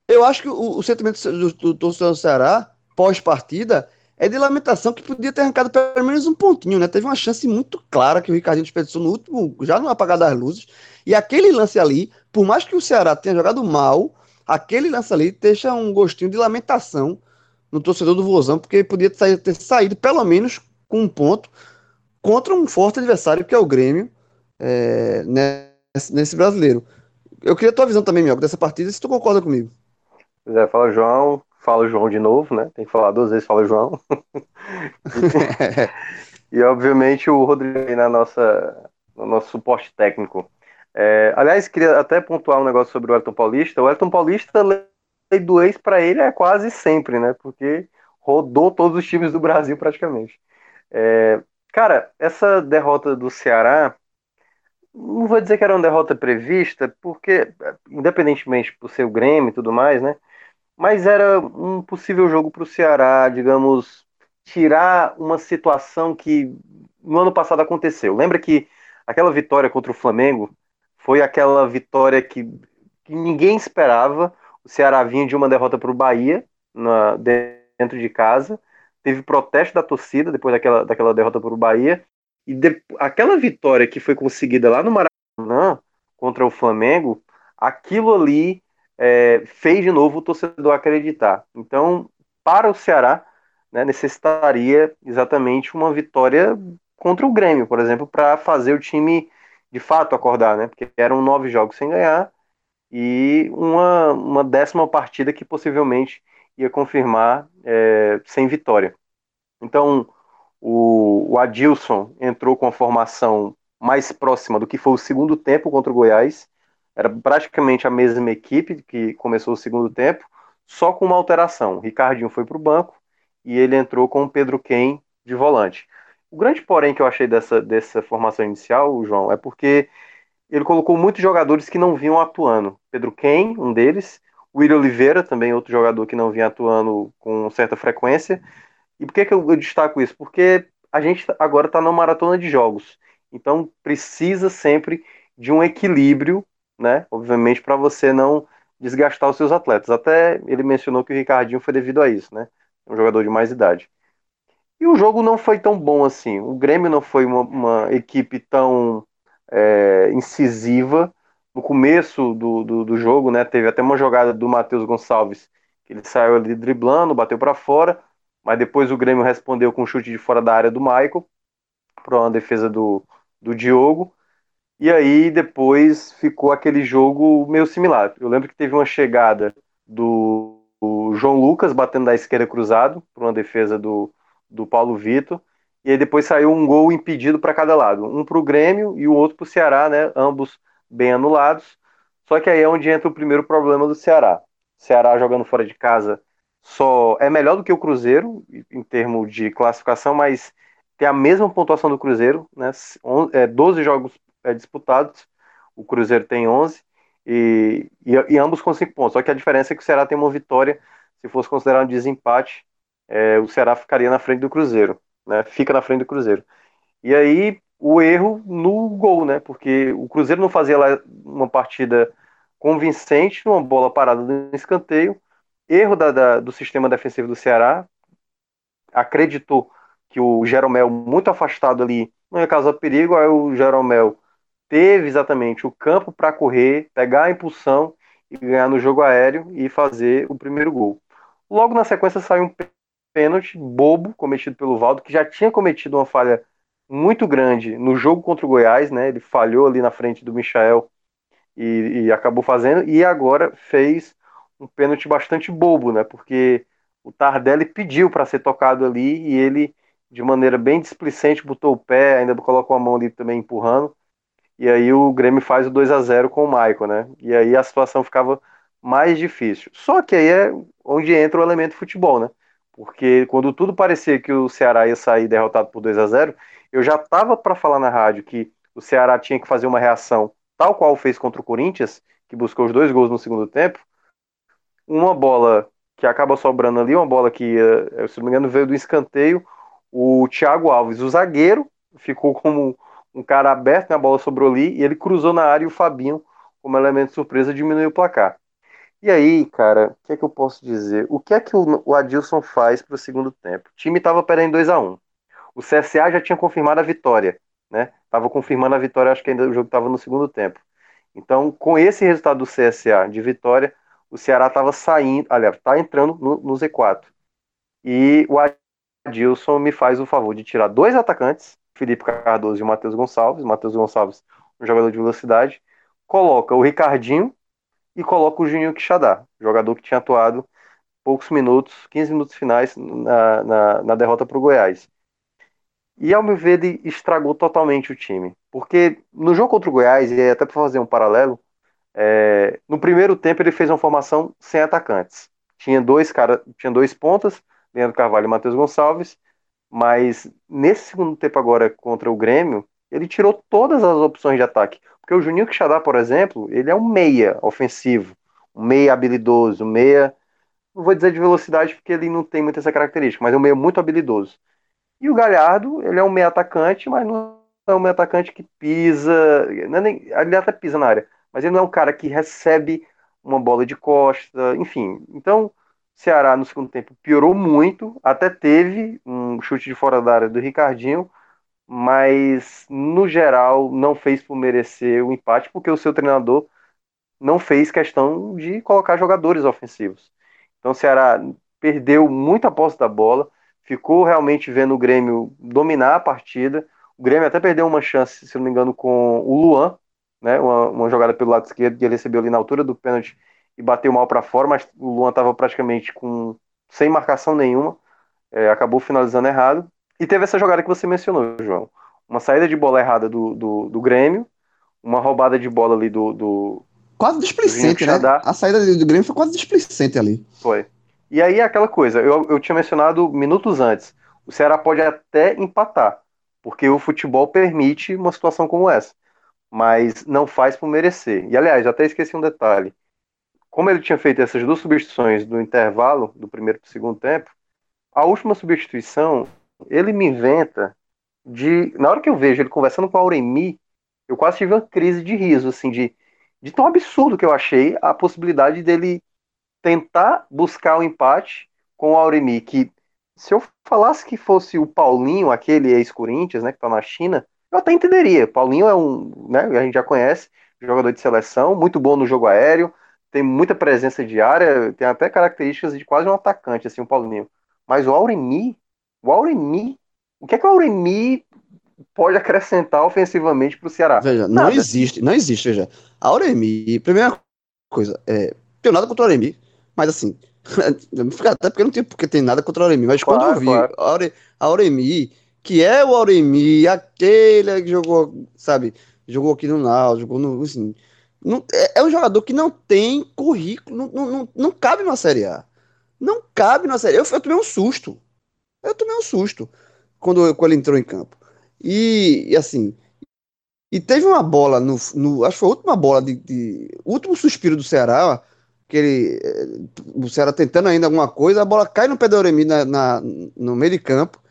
eu acho que o, o sentimento do, do torcedor do Ceará, pós-partida, é de lamentação que podia ter arrancado pelo menos um pontinho, né? Teve uma chance muito clara que o Ricardinho desperdiçou no último, já no apagar das luzes. E aquele lance ali, por mais que o Ceará tenha jogado mal, aquele lance ali deixa um gostinho de lamentação no torcedor do Vozão, porque podia ter, ter saído pelo menos com um ponto contra um forte adversário que é o Grêmio é, nesse, nesse, brasileiro. Eu queria a tua visão também, Mioca, dessa partida, se tu concorda comigo. Pois é, fala João, fala João de novo, né? Tem que falar duas vezes, fala João. e obviamente o Rodrigo aí na nossa, no nosso suporte técnico. É, aliás, queria até pontuar um negócio sobre o Elton Paulista. O Elton Paulista, lei do ex para ele é quase sempre, né? Porque rodou todos os times do Brasil praticamente. É, cara, essa derrota do Ceará, não vou dizer que era uma derrota prevista, porque, independentemente por ser o Grêmio e tudo mais, né? mas era um possível jogo para o Ceará, digamos, tirar uma situação que no ano passado aconteceu. Lembra que aquela vitória contra o Flamengo foi aquela vitória que, que ninguém esperava. O Ceará vinha de uma derrota para o Bahia, na, dentro de casa. Teve protesto da torcida depois daquela, daquela derrota para o Bahia. E de, aquela vitória que foi conseguida lá no Maracanã contra o Flamengo, aquilo ali é, fez de novo o torcedor acreditar. Então, para o Ceará, né, necessitaria exatamente uma vitória contra o Grêmio, por exemplo, para fazer o time de fato acordar, né? Porque eram nove jogos sem ganhar e uma, uma décima partida que possivelmente ia confirmar é, sem vitória. Então, o, o Adilson entrou com a formação mais próxima do que foi o segundo tempo contra o Goiás, era praticamente a mesma equipe que começou o segundo tempo, só com uma alteração. O Ricardinho foi para o banco e ele entrou com o Pedro Ken de volante. O grande porém que eu achei dessa, dessa formação inicial, João, é porque ele colocou muitos jogadores que não vinham atuando. Pedro Ken, um deles, o William Oliveira, também outro jogador que não vinha atuando com certa frequência. E por que, que eu, eu destaco isso? Porque a gente agora está numa maratona de jogos. Então precisa sempre de um equilíbrio né? Obviamente para você não desgastar os seus atletas. Até ele mencionou que o Ricardinho foi devido a isso, né? Um jogador de mais idade. E o jogo não foi tão bom assim. O Grêmio não foi uma, uma equipe tão é, incisiva. No começo do, do, do, jogo, né? Teve até uma jogada do Matheus Gonçalves que ele saiu ali driblando, bateu para fora, mas depois o Grêmio respondeu com um chute de fora da área do Michael para uma defesa do, do Diogo. E aí depois ficou aquele jogo meio similar. Eu lembro que teve uma chegada do, do João Lucas batendo da esquerda cruzado para uma defesa do, do Paulo Vitor. E aí depois saiu um gol impedido para cada lado, um para o Grêmio e o outro para o Ceará, né? Ambos bem anulados. Só que aí é onde entra o primeiro problema do Ceará. Ceará jogando fora de casa só é melhor do que o Cruzeiro em termos de classificação, mas tem a mesma pontuação do Cruzeiro, né? 12 é, jogos é, disputados. O Cruzeiro tem 11 e, e, e, ambos com 5 pontos. Só que a diferença é que o Ceará tem uma vitória. Se fosse considerado um desempate, é, o Ceará ficaria na frente do Cruzeiro. Né? Fica na frente do Cruzeiro. E aí o erro no gol, né? Porque o Cruzeiro não fazia lá uma partida convincente, numa bola parada no escanteio. Erro da, da, do sistema defensivo do Ceará. Acreditou que o Jeromel, muito afastado ali, não ia causar perigo. Aí o Jeromel teve exatamente o campo para correr, pegar a impulsão e ganhar no jogo aéreo e fazer o primeiro gol. Logo na sequência saiu um pênalti bobo cometido pelo Valdo, que já tinha cometido uma falha muito grande no jogo contra o Goiás, né? Ele falhou ali na frente do Michael e, e acabou fazendo, e agora fez um pênalti bastante bobo, né? Porque o Tardelli pediu para ser tocado ali e ele, de maneira bem displicente, botou o pé, ainda colocou a mão ali também empurrando. E aí o Grêmio faz o 2 a 0 com o Maicon, né? E aí a situação ficava mais difícil. Só que aí é onde entra o elemento futebol, né? Porque quando tudo parecia que o Ceará ia sair derrotado por 2 a 0 eu já estava para falar na rádio que o Ceará tinha que fazer uma reação tal qual fez contra o Corinthians, que buscou os dois gols no segundo tempo. Uma bola que acaba sobrando ali, uma bola que, eh, se não me engano, veio do escanteio. O Thiago Alves, o zagueiro, ficou como um cara aberto, né, a bola sobrou ali, e ele cruzou na área e o Fabinho, como elemento surpresa, diminuiu o placar. E aí, cara, o que é que eu posso dizer? O que é que o, Adilson faz para o segundo tempo? O time estava perdendo 2 a 1 O CSA já tinha confirmado a vitória, né? Tava confirmando a vitória, acho que ainda o jogo estava no segundo tempo. Então, com esse resultado do CSA de vitória, o Ceará estava saindo, aliás, está entrando no, no Z4. E o Adilson me faz o favor de tirar dois atacantes, Felipe Cardoso e o Matheus Gonçalves. Matheus Gonçalves, um jogador de velocidade. Coloca o Ricardinho e coloca o Juninho Quixadá, jogador que tinha atuado poucos minutos, 15 minutos finais na, na, na derrota para o Goiás. E ao meu ver, ele estragou totalmente o time. Porque no jogo contra o Goiás, e até para fazer um paralelo, é, no primeiro tempo ele fez uma formação sem atacantes. Tinha dois cara, tinha dois pontas, Leandro Carvalho e Matheus Gonçalves, mas nesse segundo tempo agora contra o Grêmio, ele tirou todas as opções de ataque. Porque o Juninho Quixadá, por exemplo, ele é um meia ofensivo, um meia habilidoso, um meia. Não vou dizer de velocidade porque ele não tem muita essa característica, mas é um meia muito habilidoso. E o Galhardo, ele é um meia atacante, mas não é um meia atacante que pisa. Não é nem, ele até pisa na área, mas ele não é um cara que recebe uma bola de costa, enfim. Então, Ceará no segundo tempo piorou muito, até teve um chute de fora da área do Ricardinho, mas no geral não fez por merecer o empate, porque o seu treinador não fez questão de colocar jogadores ofensivos. Então o Ceará perdeu muita posse da bola, ficou realmente vendo o Grêmio dominar a partida. O Grêmio até perdeu uma chance, se não me engano, com o Luan, né? Uma, uma jogada pelo lado esquerdo que ele recebeu ali na altura do pênalti e bateu mal para fora, mas o Luan estava praticamente com sem marcação nenhuma, é, acabou finalizando errado. E teve essa jogada que você mencionou, João. Uma saída de bola errada do, do, do Grêmio, uma roubada de bola ali do. do quase displicente, né? A saída do Grêmio foi quase displicente ali. Foi. E aí aquela coisa, eu, eu tinha mencionado minutos antes. O Ceará pode até empatar, porque o futebol permite uma situação como essa. Mas não faz por merecer. E aliás, até esqueci um detalhe. Como ele tinha feito essas duas substituições do intervalo, do primeiro para o segundo tempo, a última substituição ele me inventa de. Na hora que eu vejo ele conversando com a Auremi, eu quase tive uma crise de riso, assim, de, de tão absurdo que eu achei a possibilidade dele tentar buscar o um empate com o Auremi, que se eu falasse que fosse o Paulinho, aquele ex-Corinthians, né, que tá na China, eu até entenderia. Paulinho é um, né, a gente já conhece, jogador de seleção, muito bom no jogo aéreo, tem muita presença de área, tem até características de quase um atacante, assim, o Paulinho. Mas o Auremi, o Auremi, o que é que o Auremi pode acrescentar ofensivamente para o Ceará? Veja, nada. não existe, não existe, veja. A Auremi, primeira coisa, é, tenho nada contra o Auremi, mas assim, até porque não tem porque tem nada contra o Auremi, mas claro, quando eu vi claro. a, Aure, a Auremi, que é o Auremi, aquele que jogou, sabe, jogou aqui no Nau, jogou no, assim, não, é, é, um jogador que não tem currículo, não, não, não, não cabe numa Série A. Não cabe numa Série A. Eu, eu tomei um susto. Eu tomei um susto quando, quando ele entrou em campo. E, e assim, e teve uma bola no, no, Acho que foi a última bola de. de último suspiro do Ceará. Que ele. O Ceará tentando ainda alguma coisa, a bola cai no pé do Oremi na, na, no meio de campo.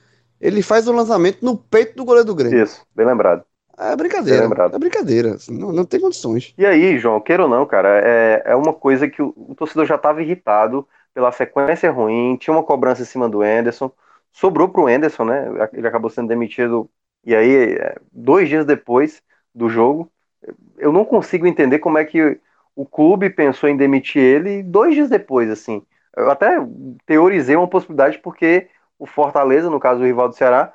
ele faz o lançamento no peito do goleiro do Grêmio. Isso, bem lembrado. É brincadeira. É brincadeira. Assim, não, não tem condições. E aí, João, queira ou não, cara, é, é uma coisa que o, o torcedor já estava irritado pela sequência ruim, tinha uma cobrança em cima do Anderson, sobrou pro Anderson, né? Ele acabou sendo demitido. E aí, é, dois dias depois do jogo, eu não consigo entender como é que o clube pensou em demitir ele dois dias depois, assim. Eu até teorizei uma possibilidade porque o Fortaleza, no caso o rival do Ceará,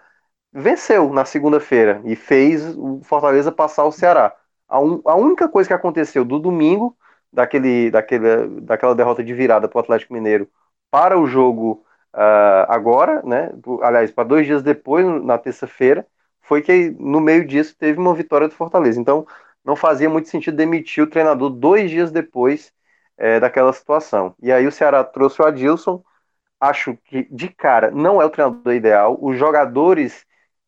venceu na segunda-feira e fez o Fortaleza passar o Ceará. A, un, a, única coisa que aconteceu do domingo, daquele, daquele, daquela derrota de virada para o Atlético Mineiro, para o jogo uh, agora, né? Aliás, para dois dias depois, na terça-feira, foi que no meio disso teve uma vitória do Fortaleza. Então, não fazia muito sentido demitir o treinador dois dias depois é, daquela situação. E aí o Ceará trouxe o Adilson. Acho que de cara não é o treinador ideal. Os jogadores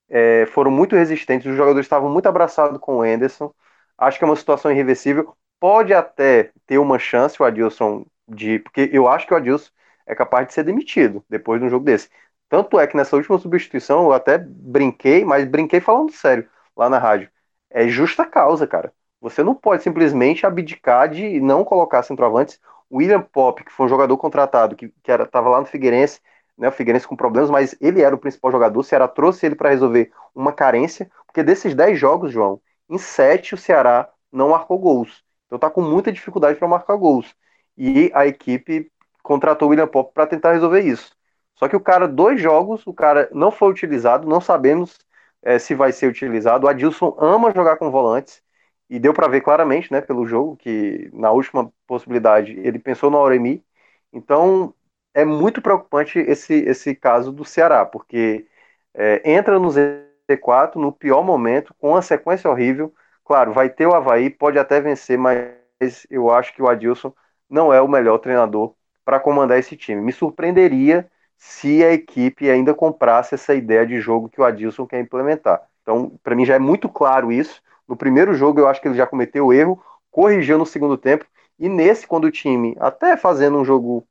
é, foram muito resistentes, os jogadores estavam muito abraçados com o Enderson. Acho que é uma situação irreversível. Pode até ter uma chance o Adilson de. Porque eu acho que o Adilson é capaz de ser demitido depois de um jogo desse. Tanto é que nessa última substituição eu até brinquei, mas brinquei falando sério lá na rádio. É justa causa, cara. Você não pode simplesmente abdicar de não colocar centroavantes. William Pop, que foi um jogador contratado, que, que estava lá no Figueirense, né, o Figueirense com problemas, mas ele era o principal jogador. O Ceará trouxe ele para resolver uma carência, porque desses 10 jogos, João, em 7 o Ceará não marcou gols. Então tá com muita dificuldade para marcar gols. E a equipe contratou o William Pop para tentar resolver isso. Só que o cara, dois jogos, o cara não foi utilizado, não sabemos é, se vai ser utilizado. O Adilson ama jogar com volantes, e deu para ver claramente, né, pelo jogo, que na última possibilidade ele pensou no Auremi. Então, é muito preocupante esse, esse caso do Ceará, porque é, entra no Z4 no pior momento, com uma sequência horrível. Claro, vai ter o Havaí, pode até vencer, mas eu acho que o Adilson não é o melhor treinador para comandar esse time. Me surpreenderia se a equipe ainda comprasse essa ideia de jogo que o Adilson quer implementar. Então, para mim já é muito claro isso. No primeiro jogo eu acho que ele já cometeu erro, corrigiu no segundo tempo, e nesse, quando o time, até fazendo um jogo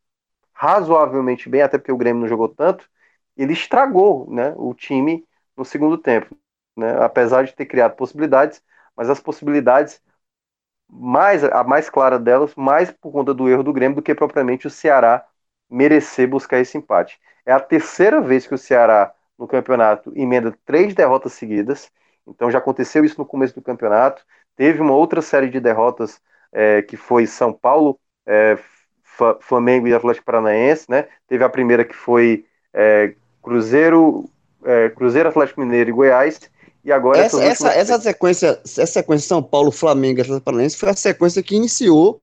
razoavelmente bem, até porque o Grêmio não jogou tanto, ele estragou né, o time no segundo tempo. Né, apesar de ter criado possibilidades, mas as possibilidades, mais a mais clara delas, mais por conta do erro do Grêmio do que propriamente o Ceará merecer buscar esse empate. É a terceira vez que o Ceará no campeonato emenda três derrotas seguidas. Então já aconteceu isso no começo do campeonato. Teve uma outra série de derrotas é, que foi São Paulo, é, Flamengo e Atlético Paranaense, né? Teve a primeira que foi é, Cruzeiro, é, Cruzeiro, Atlético Mineiro e Goiás. E agora essa, essa, essa sequência, essa sequência São Paulo, Flamengo Atlético Paranaense foi a sequência que iniciou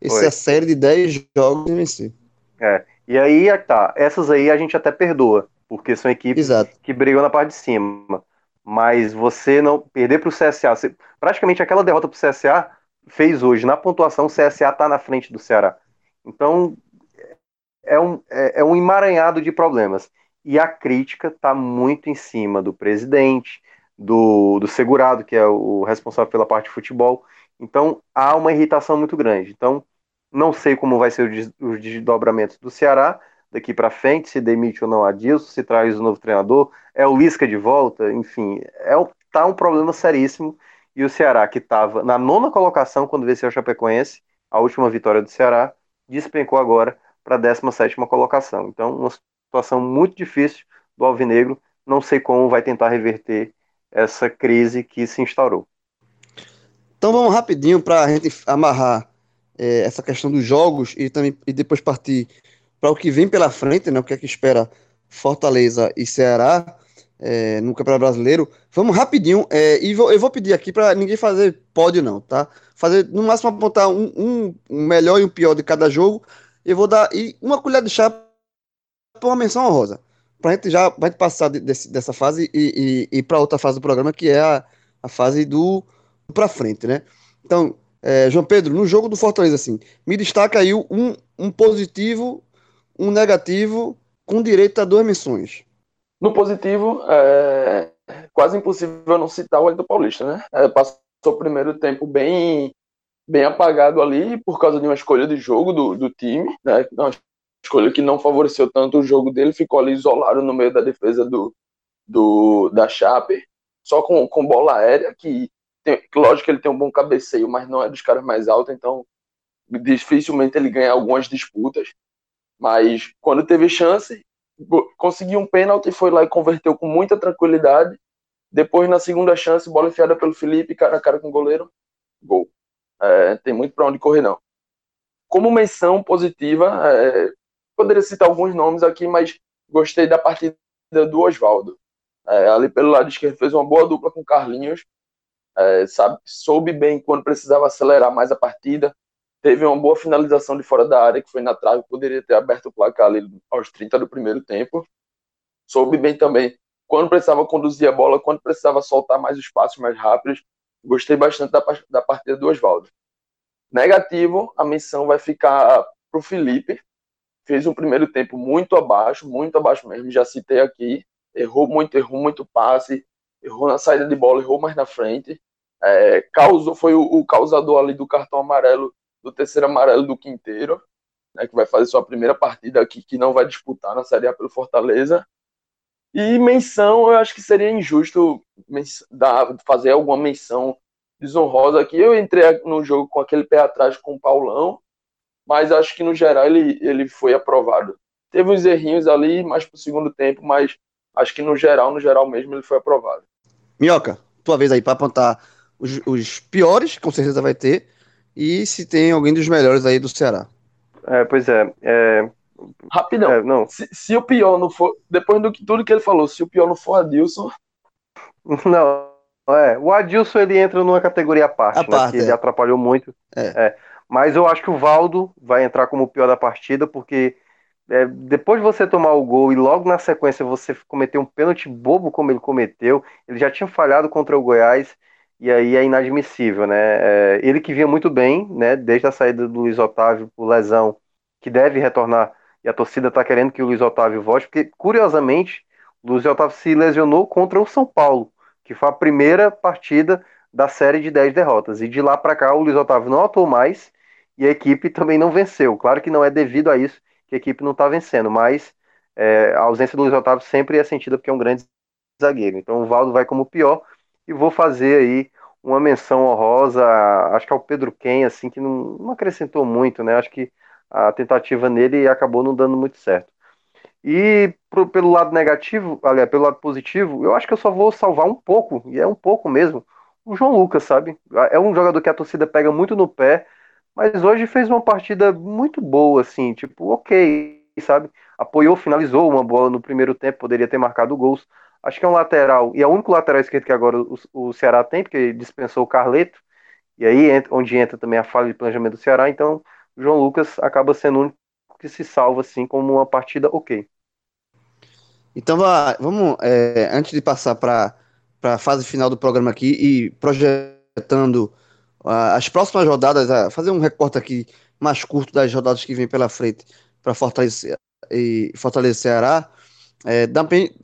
essa foi. série de 10 jogos vencer. É. E aí é tá, essas aí a gente até perdoa, porque são equipes Exato. que brigam na parte de cima. Mas você não perder para o CSA, você, praticamente aquela derrota para o CSA fez hoje na pontuação o CSA está na frente do Ceará. Então, é um, é, é um emaranhado de problemas. E a crítica está muito em cima do presidente, do, do segurado, que é o responsável pela parte de futebol. Então, há uma irritação muito grande. Então, não sei como vai ser os desdobramentos do Ceará daqui para frente, se demite ou não a Dilson, se traz o novo treinador, é o Lisca de volta, enfim, é tá um problema seríssimo. E o Ceará, que estava na nona colocação quando venceu o Chapecoense, a última vitória do Ceará, despencou agora para a 17 colocação. Então, uma situação muito difícil do Alvinegro. Não sei como vai tentar reverter essa crise que se instaurou. Então vamos rapidinho para a gente amarrar é, essa questão dos jogos e também e depois partir para o que vem pela frente, né, o que é que espera Fortaleza e Ceará é, no Campeonato Brasileiro. Vamos rapidinho, é, e vou, eu vou pedir aqui para ninguém fazer pódio não, tá? Fazer no máximo apontar um, um, melhor e um pior de cada jogo. Eu vou dar e uma colher de chá para uma menção honrosa. Para a gente já vai passar desse, dessa fase e, e, e para outra fase do programa, que é a, a fase do para frente, né? Então, é, João Pedro, no jogo do Fortaleza, assim, me destaca aí um, um positivo, um negativo, com direito a duas menções. No positivo, é quase impossível não citar o Wellington Paulista, né? É, passou o primeiro tempo bem, bem apagado ali por causa de uma escolha de jogo do, do time, né? Uma escolha que não favoreceu tanto o jogo dele, ficou ali isolado no meio da defesa do, do, da Chape, só com, com bola aérea, que tem, lógico que ele tem um bom cabeceio, mas não é dos caras mais altos, então dificilmente ele ganha algumas disputas. Mas quando teve chance, conseguiu um pênalti, foi lá e converteu com muita tranquilidade. Depois, na segunda chance, bola enfiada pelo Felipe, cara a cara com o goleiro, gol. É, tem muito para onde correr, não. Como menção positiva, é, poderia citar alguns nomes aqui, mas gostei da partida do Oswaldo. É, ali pelo lado esquerdo fez uma boa dupla com Carlinhos, é, sabe, soube bem quando precisava acelerar mais a partida, teve uma boa finalização de fora da área, que foi na trave, poderia ter aberto o placar ali aos 30 do primeiro tempo. Soube bem também quando precisava conduzir a bola, quando precisava soltar mais os passos mais rápidos. Gostei bastante da, da partida do Oswaldo. Negativo, a menção vai ficar para o Felipe. Fez um primeiro tempo muito abaixo, muito abaixo mesmo, já citei aqui. Errou muito, errou muito passe, errou na saída de bola, errou mais na frente. É, causou, foi o, o, causador ali do cartão amarelo, do terceiro amarelo do Quinteiro, né, que vai fazer sua primeira partida aqui, que não vai disputar na Série A pelo Fortaleza. E menção, eu acho que seria injusto dar, fazer alguma menção desonrosa aqui. Eu entrei no jogo com aquele pé atrás com o Paulão, mas acho que no geral ele, ele foi aprovado. Teve uns errinhos ali, mais pro segundo tempo, mas acho que no geral, no geral mesmo, ele foi aprovado. Minhoca, tua vez aí para apontar os, os piores, com certeza vai ter, e se tem alguém dos melhores aí do Ceará. É, pois é. é... Rapidão. É, não. Se, se, o pior não for. Depois do que tudo que ele falou, se o pior não for Adilson. Não, é. O Adilson ele entra numa categoria à parte, a né, parte que é. ele atrapalhou muito. É. Mas eu acho que o Valdo vai entrar como o pior da partida, porque é, depois de você tomar o gol e logo na sequência você cometer um pênalti bobo como ele cometeu, ele já tinha falhado contra o Goiás e aí é inadmissível, né? É, ele que vinha muito bem, né? Desde a saída do Luiz Otávio por lesão, que deve retornar, e a torcida está querendo que o Luiz Otávio volte, porque curiosamente o Luiz Otávio se lesionou contra o São Paulo, que foi a primeira partida da série de 10 derrotas. E de lá para cá o Luiz Otávio não atuou mais e a equipe também não venceu. Claro que não é devido a isso que a equipe não está vencendo, mas é, a ausência do Luiz Otávio sempre é sentida porque é um grande zagueiro. Então o Valdo vai como pior e vou fazer aí uma menção honrosa, acho que é o Pedro Ken, assim, que não, não acrescentou muito, né? Acho que a tentativa nele acabou não dando muito certo. E pro, pelo lado negativo, aliás, pelo lado positivo, eu acho que eu só vou salvar um pouco, e é um pouco mesmo, o João Lucas, sabe? É um jogador que a torcida pega muito no pé, mas hoje fez uma partida muito boa, assim, tipo, ok, sabe? Apoiou, finalizou uma bola no primeiro tempo, poderia ter marcado gols. Acho que é um lateral, e é o único lateral esquerdo que agora o, o Ceará tem, porque dispensou o Carleto, e aí entra, onde entra também a falha de planejamento do Ceará, então o João Lucas acaba sendo o único que se salva, assim, como uma partida ok. Então vamos, é, antes de passar para a fase final do programa aqui e projetando as próximas rodadas, fazer um recorte aqui mais curto das rodadas que vem pela frente para fortalecer e fortalecer Ceará. É,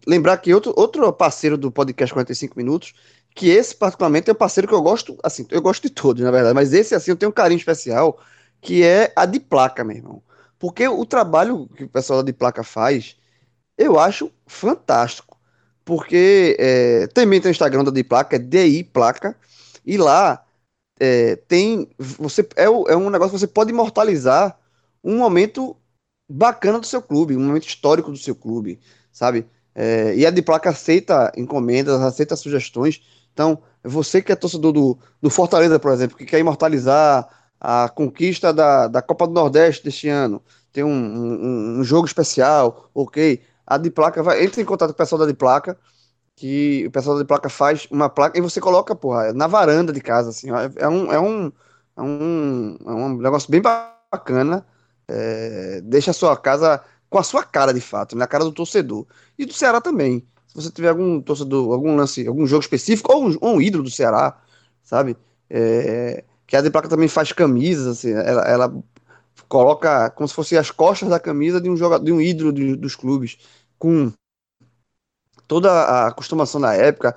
lembrar que outro, outro parceiro do podcast 45 Minutos, que esse particularmente é um parceiro que eu gosto, assim, eu gosto de todos, na verdade, mas esse, assim, eu tenho um carinho especial, que é a de placa, meu irmão. Porque o trabalho que o pessoal da de placa faz, eu acho fantástico. Porque é, também tem o Instagram da de placa, é DI Placa, e lá é, tem. Você, é, é um negócio que você pode imortalizar um momento bacana do seu clube, um momento histórico do seu clube sabe? É, e a de placa aceita encomendas, aceita sugestões. Então, você que é torcedor do, do Fortaleza, por exemplo, que quer imortalizar a conquista da, da Copa do Nordeste deste ano, tem um, um, um jogo especial, ok? A de placa vai, entre em contato com o pessoal da de placa, que o pessoal de placa faz uma placa e você coloca, porra, na varanda de casa, assim, ó, é, um, é, um, é, um, é um negócio bem bacana, é, deixa a sua casa com a sua cara de fato, na cara do torcedor. E do Ceará também. Se você tiver algum torcedor, algum lance, algum jogo específico, ou um, ou um ídolo do Ceará, sabe? É, que a de placa também faz camisas, assim, ela, ela, coloca como se fosse as costas da camisa de um jogador, de um ídolo de, dos clubes, com toda a acostumação da época,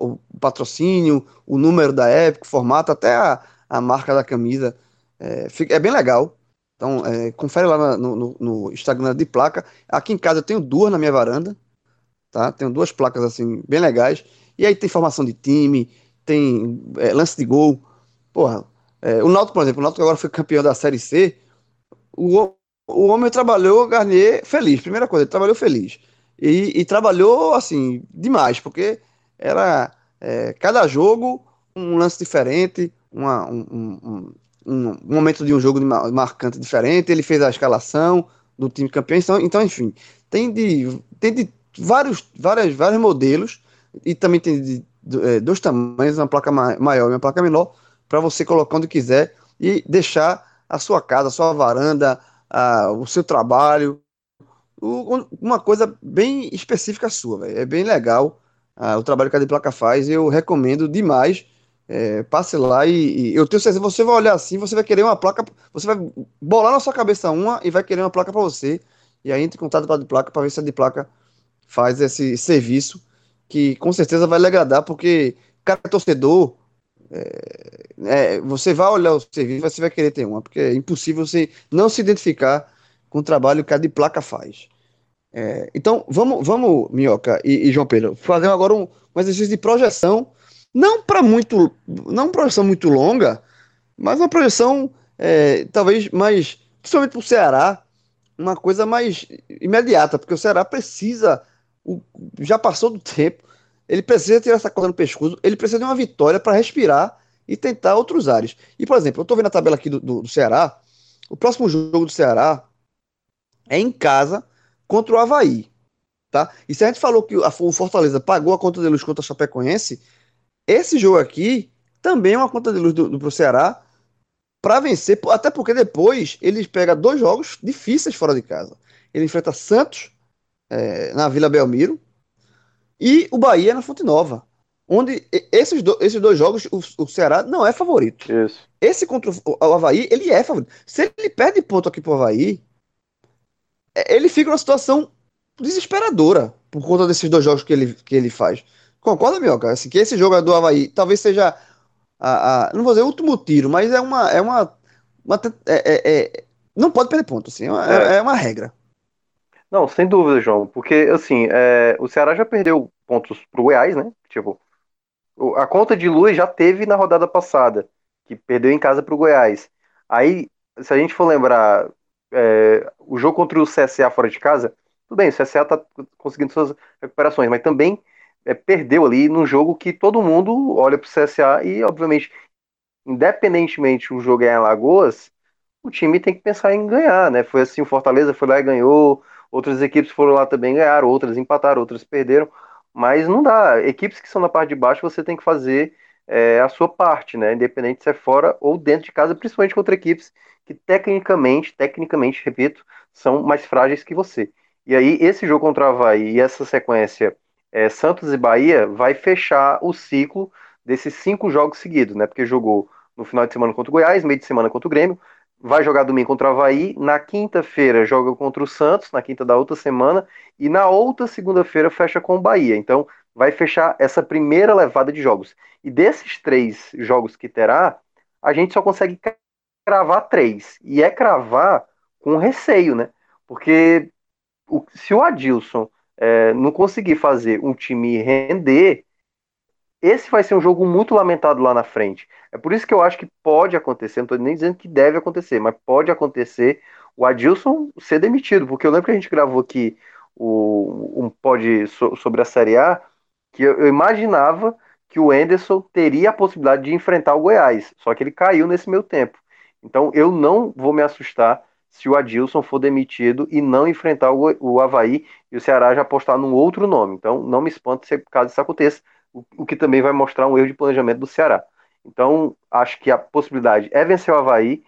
o, patrocínio, o número da época, o formato, até a, a marca da camisa. É, fica, é bem legal. Então, é, confere lá no, no, no, Instagram de placa. Aqui em casa eu tenho duas na minha varanda. tá? Tenho duas placas assim bem legais. E aí tem formação de time, tem é, lance de gol. Porra, é, o Náutico, por exemplo, o Náutico agora foi campeão da Série C. O, o homem trabalhou, Garnier, feliz. Primeira coisa, ele trabalhou feliz. E, e trabalhou, assim, demais, porque era é, cada jogo um lance diferente, uma, um, um, um, um, momento de um jogo marcante diferente. Ele fez a escalação do time campeão. Então, então enfim, tem de, tem de vários, várias, vários modelos e também tem de, é, dois tamanhos, uma placa maior e uma placa menor, para você colocar onde quiser e deixar a sua casa, a sua varanda, a, o seu trabalho, uma coisa bem específica sua, véio. é bem legal a, o trabalho que a de placa faz, eu recomendo demais. É, passe lá e, e, eu tenho certeza, você vai olhar assim, você vai querer uma placa, você vai bolar na sua cabeça uma e vai querer uma placa para você. E aí entre em contato com a de placa para ver se a de placa faz esse serviço que com certeza vai lhe agradar, porque cada torcedor, é, é, você vai olhar o serviço, você vai querer ter uma, porque é impossível você não se identificar com o trabalho que a de placa faz. É, então, vamos, vamos Minhoca e, e, João Pedro, fazer agora um, um exercício de projeção, não para muito, não uma projeção muito longa, mas uma projeção é, talvez mais, principalmente para o Ceará, uma coisa mais imediata, porque o Ceará precisa o, já passou do tempo, ele precisa tirar essa corda no pescoço, ele precisa de uma vitória para respirar e tentar outros ares. E, por exemplo, eu estou vendo a tabela aqui do, do, do, Ceará, o próximo jogo do Ceará é em casa contra o Havaí. Tá? E se a gente falou que o Fortaleza pagou a conta de luz contra a Chapecoense, esse jogo aqui também é uma conta de luz do, do Ceará para vencer, até porque depois ele pega dois jogos difíceis fora de casa. Ele enfrenta Santos é, na Vila Belmiro, e o Bahia na Fonte Nova. Onde esses, do, esses dois jogos, o, o, Ceará não é favorito. Isso. Esse contra o, o Havaí, ele é favorito. Se ele perde ponto aqui pro Havaí, ele fica numa situação desesperadora por conta desses dois jogos que ele, que ele faz. Concorda, Mioca? Assim, que esse jogo é do Havaí talvez seja a, a, não vou dizer o último tiro, mas é uma. É uma, uma é, é, é, não pode perder ponto, assim, é uma, é. é uma regra. Não, sem dúvida, João, porque assim, é, o Ceará já perdeu pontos pro Goiás, né? Tipo, a conta de luz já teve na rodada passada, que perdeu em casa pro Goiás. Aí, se a gente for lembrar, é, o jogo contra o CSA fora de casa, tudo bem, o CSA tá conseguindo suas recuperações, mas também é, perdeu ali num jogo que todo mundo olha pro CSA e, obviamente, independentemente o jogo é em Alagoas, o time tem que pensar em ganhar, né? Foi assim, o Fortaleza foi lá e ganhou, Outras equipes foram lá também ganharam, outras empataram, outras perderam. Mas não dá. Equipes que são na parte de baixo, você tem que fazer é, a sua parte, né? Independente se é fora ou dentro de casa, principalmente contra equipes que tecnicamente, tecnicamente, repito, são mais frágeis que você. E aí, esse jogo contra o Havaí e essa sequência é, Santos e Bahia vai fechar o ciclo desses cinco jogos seguidos, né? Porque jogou no final de semana contra o Goiás, meio de semana contra o Grêmio, vai jogar domingo contra o Havaí, na quinta-feira joga contra o Santos, na quinta da outra semana, e na outra segunda-feira fecha com o Bahia. Então vai fechar essa primeira levada de jogos. E desses três jogos que terá, a gente só consegue cravar três. E é cravar com receio, né? Porque o, se o Adilson é, não conseguir fazer um time render, esse vai ser um jogo muito lamentado lá na frente. É por isso que eu acho que pode acontecer, não estou nem dizendo que deve acontecer, mas pode acontecer o Adilson ser demitido, porque eu lembro que a gente gravou aqui o, um pod sobre a Série A, que eu, eu imaginava que o Enderson teria a possibilidade de enfrentar o Goiás, só que ele caiu nesse meio tempo. Então eu não vou me assustar se o Adilson for demitido e não enfrentar o, o Havaí e o Ceará já apostar num outro nome. Então não me espante se caso isso aconteça o, o que também vai mostrar um erro de planejamento do Ceará. Então, acho que a possibilidade é vencer o Havaí.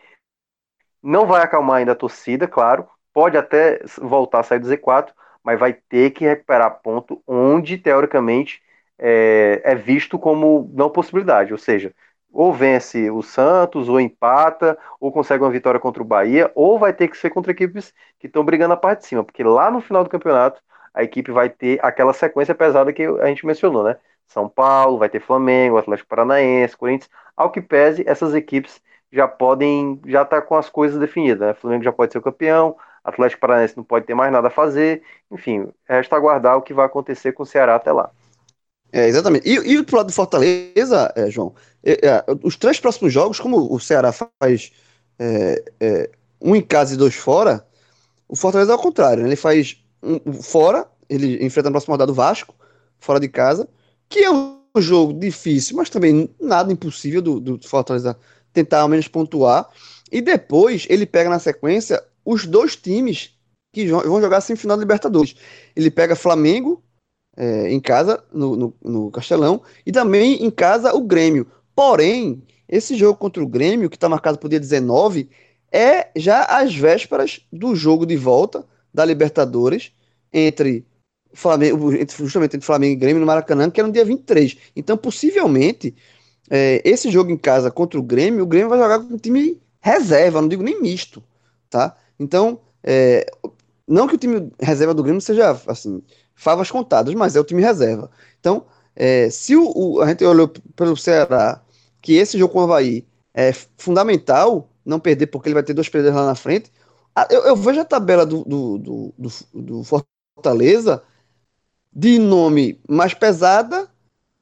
Não vai acalmar ainda a torcida, claro. Pode até voltar a sair do Z4, mas vai ter que recuperar ponto onde, teoricamente, é, é visto como não possibilidade. Ou seja, ou vence o Santos, ou empata, ou consegue uma vitória contra o Bahia, ou vai ter que ser contra equipes que estão brigando a parte de cima, porque lá no final do campeonato a equipe vai ter aquela sequência pesada que a gente mencionou, né? São Paulo, vai ter Flamengo, Atlético Paranaense, Corinthians. Ao que pese, essas equipes já podem, já tá com as coisas definidas. Né? Flamengo já pode ser o campeão, Atlético Paranaense não pode ter mais nada a fazer. Enfim, resta aguardar o que vai acontecer com o Ceará até lá. É, exatamente. E, e pro lado do Fortaleza, é, João, os três próximos jogos, como o Ceará faz é, é, um em casa e dois fora, o Fortaleza é ao contrário. Né? Ele faz um, fora, ele enfrenta na próxima rodada o Vasco, fora de casa, que é um jogo difícil, mas também nada impossível do, do Fortaleza tentar ao menos pontuar. E depois ele pega na sequência os dois times que vão jogar sem final da Libertadores. Ele pega Flamengo é, em casa, no, no, no, Castelão, e também em casa o Grêmio. Porém, esse jogo contra o Grêmio, que está marcado para o dia 19, é já às vésperas do jogo de volta da Libertadores entre Flamengo, justamente entre Flamengo e Grêmio no Maracanã, que era no dia 23. Então, possivelmente, é, esse jogo em casa contra o Grêmio, o Grêmio vai jogar com um time reserva, não digo nem misto, tá? Então, é, não que o time reserva do Grêmio seja assim, favas contadas, mas é o time reserva. Então, é, se o, o, a gente olhou pelo Ceará que esse jogo com o Havaí é fundamental não perder, porque ele vai ter dois perdedores lá na frente, eu, eu vejo a tabela do, do, do, do, do Fortaleza de nome mais pesada,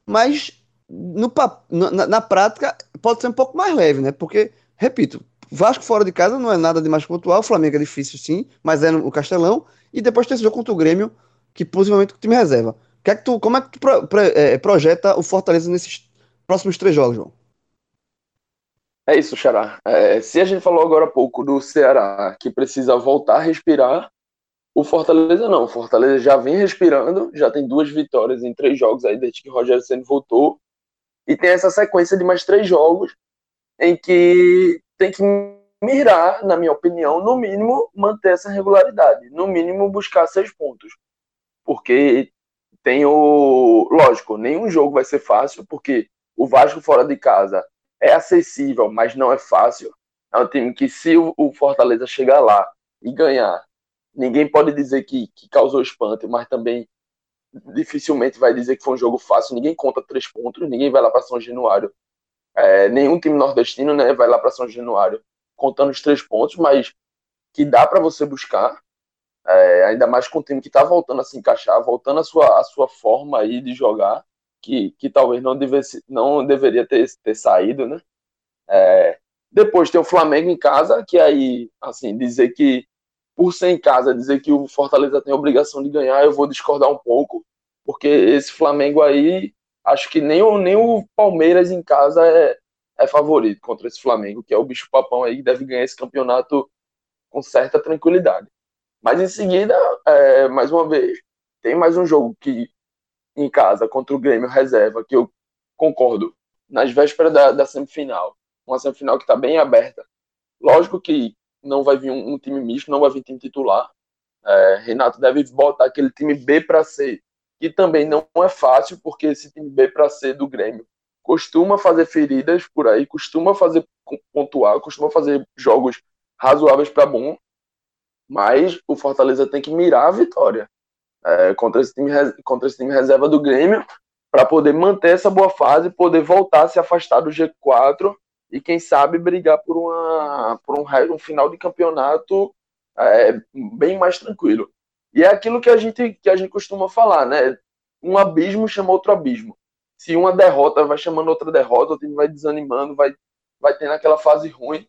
mas no, na, na, prática pode ser um pouco mais leve, né? Porque, repito, Vasco fora de casa não é nada de mais pontual, Flamengo é difícil sim, mas é no Castelão, e depois tem esse jogo contra o Grêmio, que possivelmente o time reserva. Que é que tu, como é que tu pro, pro, é, projeta o Fortaleza nesses próximos três jogos, João? É isso, Xará. É, se a gente falou agora há pouco do Ceará, que precisa voltar a respirar, o Fortaleza não. O Fortaleza já vem respirando, já tem duas vitórias em três jogos aí desde que o Rogério Senna voltou. E tem essa sequência de mais três jogos em que tem que mirar, na minha opinião, no mínimo manter essa regularidade, no mínimo buscar seis pontos. Porque tem o. Lógico, nenhum jogo vai ser fácil, porque o Vasco fora de casa é acessível, mas não é fácil. É um time que, se o Fortaleza chegar lá e ganhar, ninguém pode dizer que, que causou espanto, mas também dificilmente vai dizer que foi um jogo fácil. Ninguém conta três pontos, ninguém vai lá para São Januário. É, nenhum time nordestino né, vai lá para São Januário contando os três pontos, mas que dá para você buscar. É, ainda mais com o time que está voltando a se encaixar, voltando a sua, a sua forma aí de jogar, que, que talvez não, devesse, não deveria ter, ter saído, né? É, depois tem o Flamengo em casa, que aí, assim, dizer que por ser em casa, dizer que o Fortaleza tem a obrigação de ganhar, eu vou discordar um pouco, porque esse Flamengo aí, acho que nem o, nem o Palmeiras em casa é, é favorito contra esse Flamengo, que é o bicho papão aí, que deve ganhar esse campeonato com certa tranquilidade. Mas em seguida, é, mais uma vez, tem mais um jogo que em casa contra o Grêmio reserva, que eu concordo, nas vésperas da, da semifinal, uma semifinal que está bem aberta. Lógico que não vai vir um, um time misto, não vai vir time titular. É, Renato deve botar aquele time B para C, que também não é fácil, porque esse time B para C do Grêmio costuma fazer feridas por aí, costuma fazer pontuar, costuma fazer jogos razoáveis para bom, mas o Fortaleza tem que mirar a vitória é, contra, esse time, contra esse time reserva do Grêmio para poder manter essa boa fase, poder voltar a se afastar do G4 e quem sabe brigar por, uma, por um, um final de campeonato é, bem mais tranquilo. E é aquilo que a gente que a gente costuma falar, né? Um abismo chama outro abismo. Se uma derrota vai chamando outra derrota, o time vai desanimando, vai vai tendo aquela fase ruim.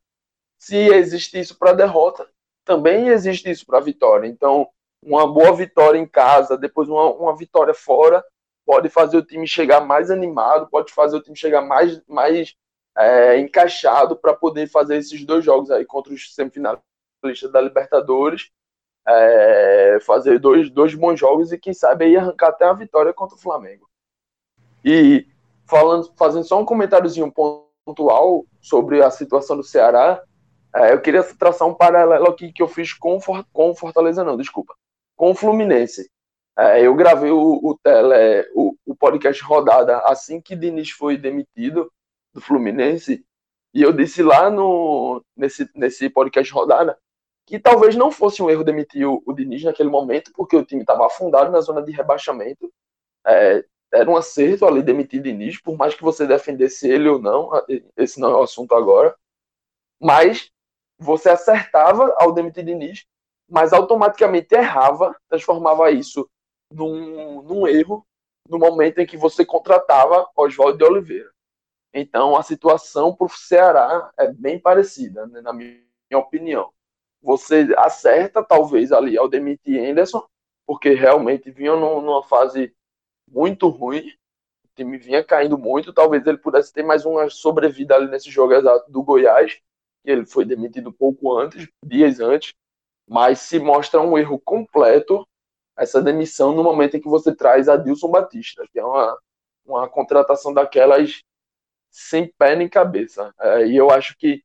Se existe isso para derrota, também existe isso para vitória. Então, uma boa vitória em casa, depois uma, uma vitória fora, pode fazer o time chegar mais animado, pode fazer o time chegar mais, mais é, encaixado para poder fazer esses dois jogos aí contra os semifinalistas da Libertadores, é, fazer dois, dois bons jogos e quem sabe aí arrancar até a vitória contra o Flamengo. E falando, fazendo só um comentáriozinho pontual sobre a situação do Ceará, é, eu queria traçar um paralelo aqui que eu fiz com, com Fortaleza, não, desculpa, com o Fluminense. É, eu gravei o, o, tele, o, o podcast Rodada assim que Diniz foi demitido do Fluminense. E eu disse lá no, nesse, nesse podcast rodada que talvez não fosse um erro demitir o, o Diniz naquele momento, porque o time estava afundado na zona de rebaixamento. É, era um acerto ali demitir Diniz, por mais que você defendesse ele ou não, esse não é o assunto agora. Mas você acertava ao demitir Diniz mas automaticamente errava, transformava isso num, num erro no momento em que você contratava Oswaldo de Oliveira. Então, a situação para o Ceará é bem parecida, né, na minha opinião. Você acerta, talvez, ali ao demitir Anderson, porque realmente vinha numa fase muito ruim, o time vinha caindo muito, talvez ele pudesse ter mais uma sobrevida ali nesse jogo exato do Goiás, que ele foi demitido pouco antes, dias antes, mas se mostra um erro completo essa demissão no momento em que você traz a Dilson Batista, que é uma, uma contratação daquelas sem pé nem cabeça. É, e eu acho que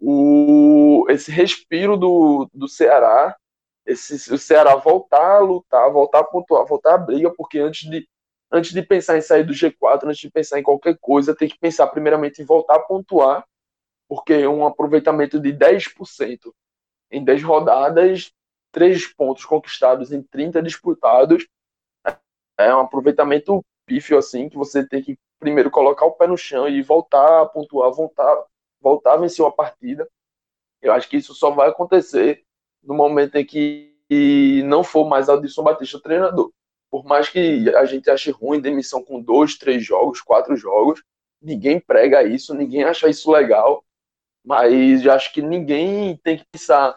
o, esse respiro do, do Ceará, esse, o Ceará voltar a lutar, voltar a pontuar, voltar a briga, porque antes de, antes de pensar em sair do G4, antes de pensar em qualquer coisa, tem que pensar primeiramente em voltar a pontuar, porque um aproveitamento de 10% em 10 rodadas, 3 pontos conquistados em 30 disputados, é um aproveitamento pífio assim, que você tem que primeiro colocar o pé no chão e voltar a pontuar, voltar, voltar a vencer uma partida. Eu acho que isso só vai acontecer no momento em que não for mais Adilson Batista o treinador. Por mais que a gente ache ruim demissão com dois, três jogos, quatro jogos, ninguém prega isso, ninguém acha isso legal. Mas eu acho que ninguém tem que pensar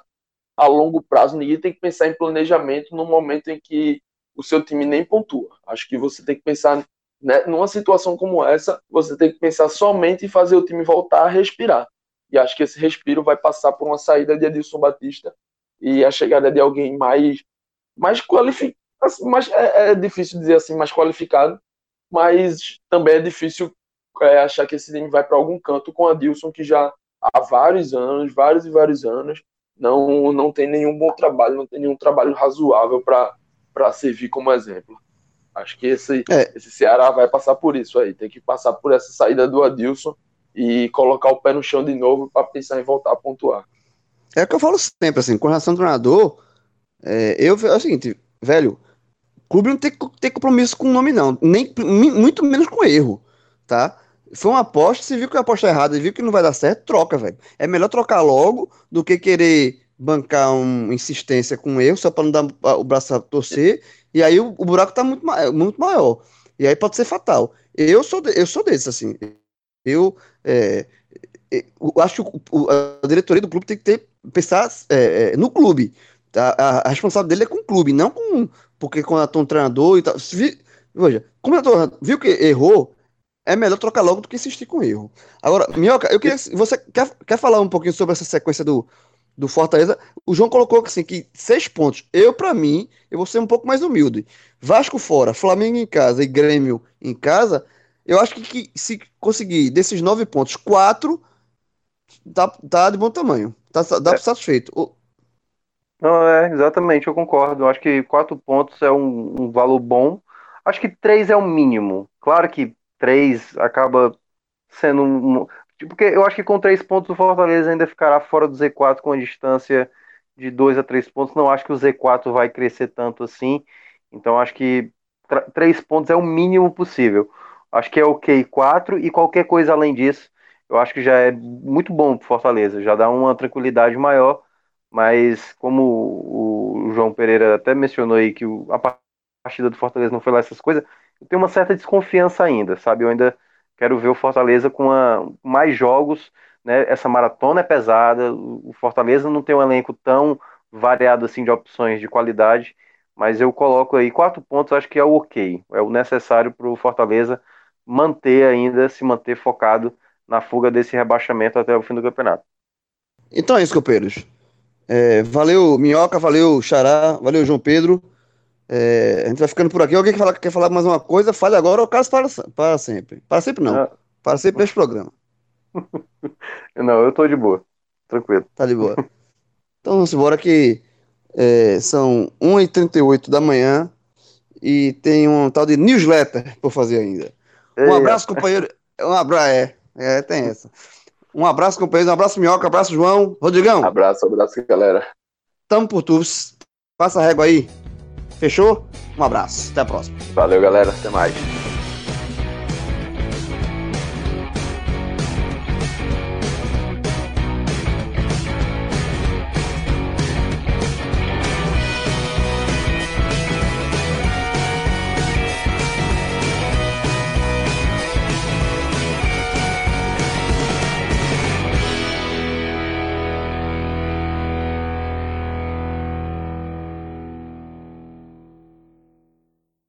a longo prazo, ninguém tem que pensar em planejamento no momento em que o seu time nem pontua. Acho que você tem que pensar né, numa situação como essa, você tem que pensar somente em fazer o time voltar a respirar. E acho que esse respiro vai passar por uma saída de Edilson Batista e a chegada de alguém mais mais qualificado, assim, mais, é, é, difícil dizer assim, mais qualificado, mas também é difícil é, achar que esse time vai para algum canto com a Dilson, que já há vários anos, vários e vários anos, não, não tem nenhum bom trabalho, não tem nenhum trabalho razoável para servir como exemplo. Acho que esse, é. esse Ceará vai passar por isso aí. Tem que passar por essa saída do Adilson e colocar o pé no chão de novo para pensar em voltar a pontuar. É o que eu falo sempre, assim, com relação ao treinador, é, eu é o seguinte, velho, clube não tem que ter compromisso com o nome, não. Nem, muito menos com erro, tá? Foi uma aposta, se viu que a aposta é errada e viu que não vai dar certo, troca, velho. É melhor trocar logo do que querer bancar uma insistência com erro só para não dar o braço a torcer e aí o, o buraco tá muito, muito maior. E aí pode ser fatal. Eu sou, de, eu sou desse, assim. Eu, é, é eu acho que o, a diretoria do clube tem que ter, pensar é, é, no clube. A, a responsabilidade dele é com o clube, não com. Porque quando um treinador e tal. Vi, veja, como eu tô, viu que errou, é melhor trocar logo do que insistir com erro. Agora, Minhoca, eu queria. Você quer, quer falar um pouquinho sobre essa sequência do, do Fortaleza, o João colocou assim que seis pontos. Eu, para mim, eu vou ser um pouco mais humilde. Vasco fora, Flamengo em casa e Grêmio em casa, eu acho que, que se conseguir desses nove pontos, quatro tá, tá de bom tamanho. Tá, dá é. satisfeito. O... Não, é, exatamente, eu concordo. Eu acho que quatro pontos é um, um valor bom. Acho que três é o mínimo. Claro que três acaba sendo um, porque eu acho que com três pontos o Fortaleza ainda ficará fora do Z4 com a distância de dois a três pontos. Não acho que o Z4 vai crescer tanto assim. Então acho que três pontos é o mínimo possível. Acho que é ok quatro e qualquer coisa além disso, eu acho que já é muito bom para Fortaleza. Já dá uma tranquilidade maior. Mas como o João Pereira até mencionou aí que a partida do Fortaleza não foi lá essas coisas, eu tenho uma certa desconfiança ainda, sabe? Eu ainda Quero ver o Fortaleza com uma, mais jogos. Né? Essa maratona é pesada. O Fortaleza não tem um elenco tão variado assim de opções de qualidade. Mas eu coloco aí quatro pontos, acho que é o ok. É o necessário para o Fortaleza manter ainda, se manter focado na fuga desse rebaixamento até o fim do campeonato. Então é isso, copeiros. É, valeu, Minhoca, valeu, Xará, valeu, João Pedro. É, a gente vai ficando por aqui. Alguém quer falar, quer falar mais uma coisa? Fale agora ou caso para, para sempre. Para sempre não. Ah. Para sempre neste programa. não, eu tô de boa. Tranquilo. Tá de boa. então vamos embora que é, são 1h38 da manhã e tem um tal de newsletter por fazer ainda. Um abraço, companheiro. Um abraço, é, é, tem essa. Um abraço, companheiro. Um abraço, Minhoca. Um abraço, João. Rodrigão. Abraço, abraço, galera. Tamo por tudo. Passa a régua aí. Fechou? Um abraço. Até a próxima. Valeu, galera. Até mais.